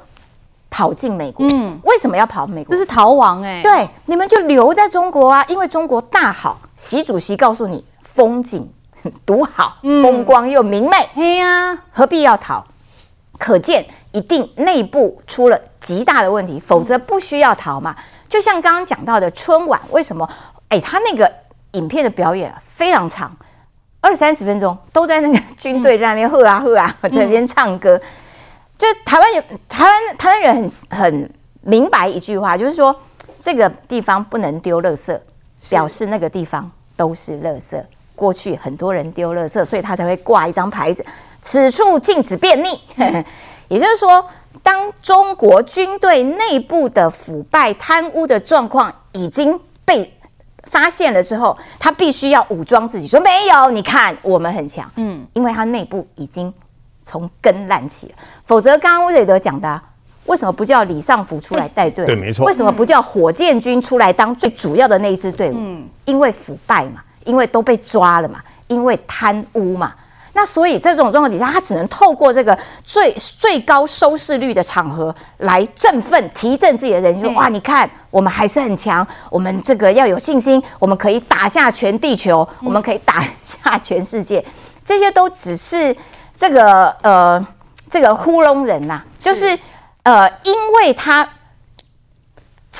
跑进美国？嗯，为什么要跑美国？这是逃亡哎、欸！对，你们就留在中国啊，因为中国大好。习主席告诉你，风景独好，风光又明媚。嘿呀、嗯，何必要逃？可见一定内部出了极大的问题，否则不需要逃嘛。就像刚刚讲到的春晚，为什么？哎，他那个影片的表演非常长。二三十分钟都在那个军队在那边喝啊喝啊，在那边唱歌。就台湾有台湾台湾人很很明白一句话，就是说这个地方不能丢垃圾，表示那个地方都是垃圾。过去很多人丢垃圾，所以他才会挂一张牌子：此处禁止便溺。也就是说，当中国军队内部的腐败贪污的状况已经被。发现了之后，他必须要武装自己，说没有，你看我们很强，嗯，因为他内部已经从根烂起了。否则，刚刚威瑞德讲的，为什么不叫李尚福出来带队？对，没错。为什么不叫火箭军出来当最主要的那一支队伍？嗯，因为腐败嘛，因为都被抓了嘛，因为贪污嘛。那所以在这种状况底下，他只能透过这个最最高收视率的场合来振奋、提振自己的人心。说哇，你看我们还是很强，我们这个要有信心，我们可以打下全地球，我们可以打下全世界。这些都只是这个呃这个糊弄人呐、啊，就是呃，因为他。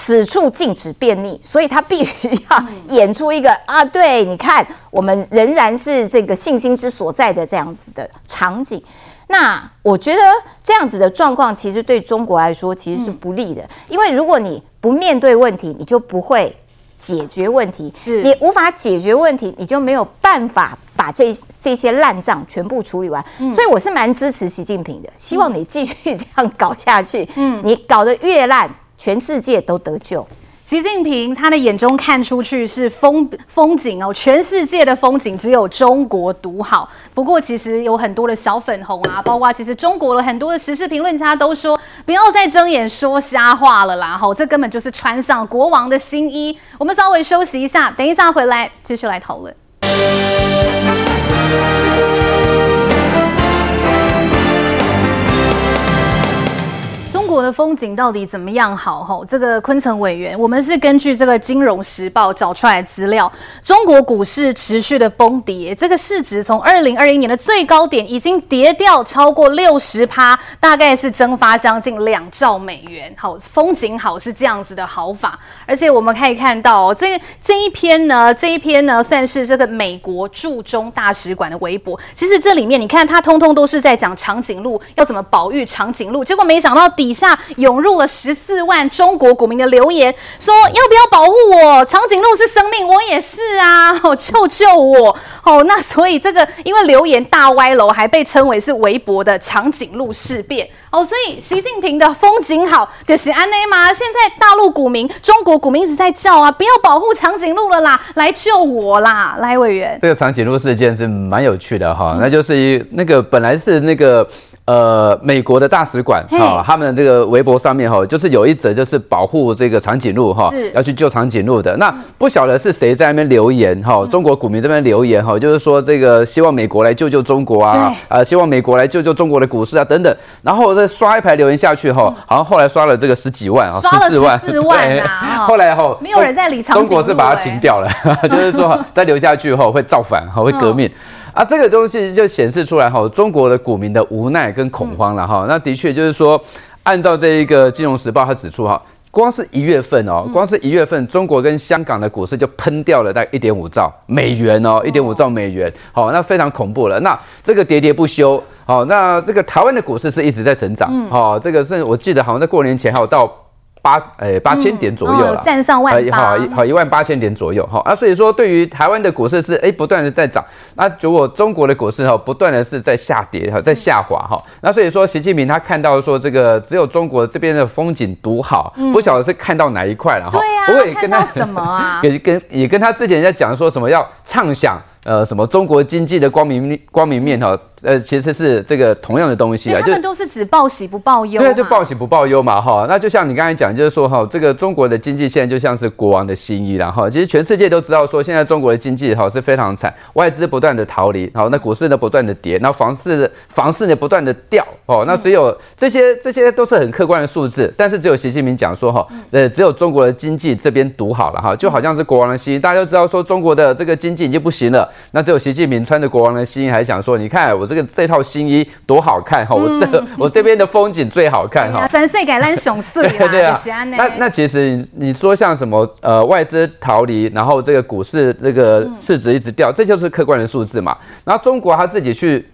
此处禁止便秘，所以他必须要演出一个、嗯、啊，对，你看，我们仍然是这个信心之所在的这样子的场景。那我觉得这样子的状况，其实对中国来说其实是不利的，嗯、因为如果你不面对问题，你就不会解决问题，你无法解决问题，你就没有办法把这这些烂账全部处理完。嗯、所以我是蛮支持习近平的，希望你继续这样搞下去。嗯，你搞得越烂。全世界都得救。习近平他的眼中看出去是风风景哦，全世界的风景只有中国独好。不过其实有很多的小粉红啊，包括其实中国的很多的时事评论家都说，不要再睁眼说瞎话了啦！吼，这根本就是穿上国王的新衣。我们稍微休息一下，等一下回来继续来讨论。国的风景到底怎么样好？吼，这个昆城委员，我们是根据这个《金融时报》找出来资料，中国股市持续的崩跌，这个市值从二零二一年的最高点已经跌掉超过六十趴，大概是蒸发将近两兆美元。好，风景好是这样子的好法，而且我们可以看到，这这一篇呢，这一篇呢，算是这个美国驻中大使馆的微博。其实这里面你看，它通通都是在讲长颈鹿要怎么保育长颈鹿，结果没想到底下。涌入了十四万中国股民的留言，说要不要保护我？长颈鹿是生命，我也是啊！哦，救救我！哦，那所以这个因为留言大歪楼，还被称为是微博的长颈鹿事变。哦，所以习近平的风景好就是安内吗？现在大陆股民、中国股民一直在叫啊，不要保护长颈鹿了啦，来救我啦！来，委员，这个长颈鹿事件是蛮有趣的哈，那就是一那个本来是那个。呃，美国的大使馆哈、哦，他们的这个微博上面哈、哦，就是有一则就是保护这个长颈鹿哈，要去救长颈鹿的。那不晓得是谁在那边留言哈、哦，中国股民这边留言哈、哦，就是说这个希望美国来救救中国啊，啊、呃，希望美国来救救中国的股市啊等等。然后再刷一排留言下去哈、哦，好像后来刷了这个十几万啊，刷了十四万。啊。后来哈、哦，没有人在理长颈鹿，中国是把它停掉了，就是说 再留下去后会造反，会革命。啊，这个东西就显示出来哈，中国的股民的无奈跟恐慌了哈。那的确就是说，按照这一个《金融时报》它指出哈，光是一月份哦，光是一月份，中国跟香港的股市就喷掉了大概一点五兆美元哦，一点五兆美元，好，那非常恐怖了。那这个喋喋不休，好，那这个台湾的股市是一直在成长，好，这个是我记得好像在过年前还有到。八诶八千点左右了，站、嗯哦、上万八，好好一万八千点左右哈。啊，所以说对于台湾的股市是诶不断的在涨，那如果中国的股市哈不断的是在下跌哈，在下滑哈，那所以说习近平他看到说这个只有中国这边的风景独好，嗯、不晓得是看到哪一块了哈，对呀、啊，不会跟他什么啊，也跟也跟他之前在讲说什么要畅想。呃，什么中国经济的光明光明面哈？呃，其实是这个同样的东西啊，他们都是只报喜不报忧，对，就报喜不报忧嘛哈。那就像你刚才讲，就是说哈，这个中国的经济现在就像是国王的新衣然后。其实全世界都知道说，现在中国的经济哈是非常惨，外资不断的逃离，好，那股市呢不断的跌，那房市房市呢不断的掉哦。那只有这些这些都是很客观的数字，但是只有习近平讲说哈，呃，只有中国的经济这边独好了哈，就好像是国王的新衣，大家都知道说中国的这个经济已经不行了，那只有习近平。穿着国王的新衣，还想说：“你看我这个这套新衣多好看哈！我这 我这边的风景最好看哈！”咱世界咱上水对对啊。那那其实你说像什么呃外资逃离，然后这个股市那个市值一直掉，这就是客观的数字嘛。然后中国他自己去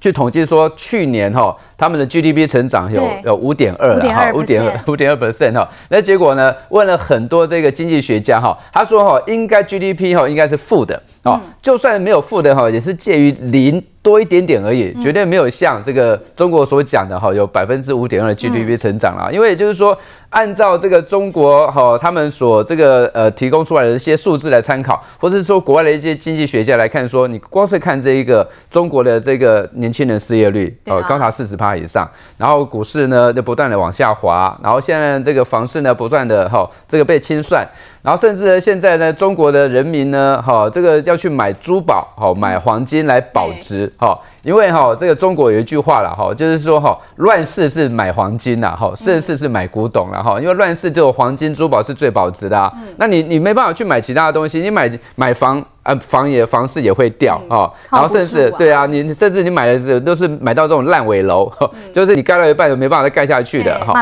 去统计说，去年哈他们的 GDP 成长有有五点二哈，五点二五点二 percent 哈。那结果呢，问了很多这个经济学家哈，他说哈应该 GDP 哈应该是负的。哦，就算没有负的哈，也是介于零多一点点而已，绝对没有像这个中国所讲的哈，有百分之五点二的 GDP 成长啦。因为也就是说，按照这个中国哈他们所这个呃提供出来的一些数字来参考，或者是说国外的一些经济学家来看说，你光是看这一个中国的这个年轻人失业率哦高达四十趴以上，然后股市呢就不断的往下滑，然后现在这个房市呢不断的哈这个被清算。然后甚至呢，现在呢，中国的人民呢，哈，这个要去买珠宝，哈，买黄金来保值，哈。因为哈，这个中国有一句话了哈，就是说哈，乱世是买黄金啦，哈，盛世是买古董了哈。因为乱世就黄金珠宝是最保值的啊。那你你没办法去买其他的东西，你买买房啊，房也房市也会掉啊。然后甚至对啊，你甚至你买的是都是买到这种烂尾楼，就是你盖了一半都没办法再盖下去的哈。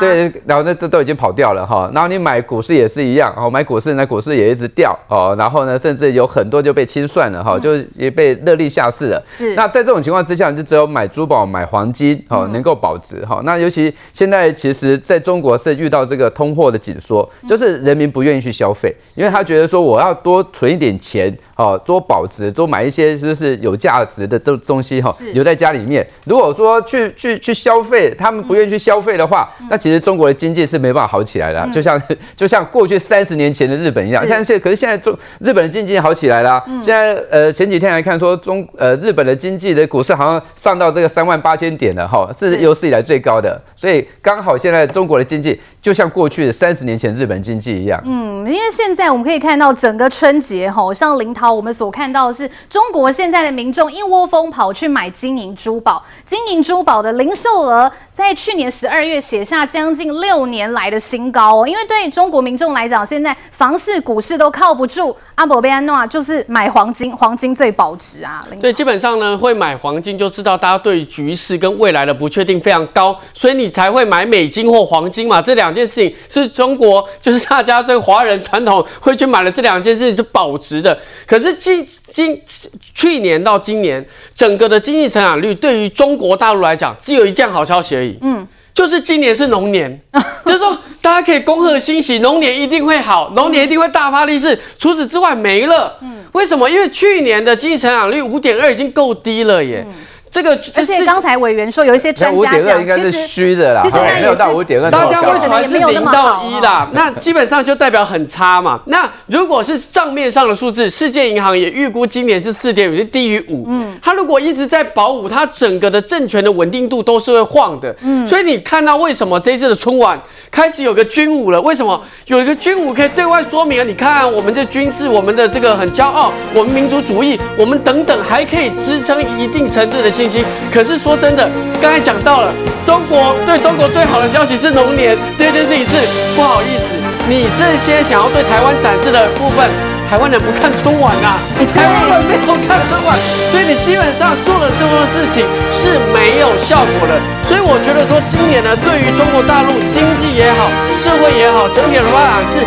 对，然后那都都已经跑掉了哈。然后你买股市也是一样，哦，买股市那股市也一直掉哦。然后呢，甚至有很多就被清算了哈，就也被勒令下市。是，那在这种情况之下，就只有买珠宝、买黄金，哦，能够保值哈。那尤其现在，其实在中国是遇到这个通货的紧缩，就是人民不愿意去消费，因为他觉得说我要多存一点钱，哦，多保值，多买一些就是有价值的东东西哈，留在家里面。如果说去去去消费，他们不愿意去消费的话，那其实中国的经济是没办法好起来的。就像就像过去三十年前的日本一样，现在可是现在中日本的经济好起来了。现在呃前几天来看说中呃日本的经济的股市好像上到这个三万八千点了哈，是有史以来最高的，所以刚好现在中国的经济就像过去的三十年前日本经济一样。嗯，因为现在我们可以看到整个春节哈，像林涛我们所看到的是中国现在的民众一窝蜂跑去买金银珠宝，金银珠宝的零售额在去年十二月写下将近六年来的新高哦。因为对中国民众来讲，现在房市、股市都靠不住，阿伯贝安诺就是买黄金，黄金最保值啊。对，基本上呢会买黄金就知道大家对局势跟未来的不确定非常高，所以你才会买美金或黄金嘛。这两件事情是中国就是大家对华人传统会去买了这两件事情就保值的。可是今今去年到今年，整个的经济成长率对于中国大陆来讲只有一件好消息而已。嗯，就是今年是龙年，就是说大家可以恭贺欣喜，龙年一定会好，龙年一定会大发利市。除此之外没了。嗯，为什么？因为去年的经济成长率五点二已经够低了耶。这个，而且刚才委员说有一些专家讲，应该是虚的啦，其实那也是五点二，大家会传是零到一啦，那基本上就代表很差嘛。那如果是账面上的数字，世界银行也预估今年是四点五，是低于五。嗯，它如果一直在保五，它整个的政权的稳定度都是会晃的。嗯，所以你看到为什么这一次的春晚开始有个军武了？为什么有一个军武可以对外说明啊？你看我们的军事，我们的这个很骄傲，我们民族主义，我们等等还可以支撑一定程度的。信心，可是说真的，刚才讲到了中国对中国最好的消息是龙年，第二件事情是不好意思，你这些想要对台湾展示的部分，台湾人不看春晚啊，台湾人没有看春晚，所以你基本上做了这么多事情是没有效果的。所以我觉得说今年呢，对于中国大陆经济也好，社会也好，整体的发展是。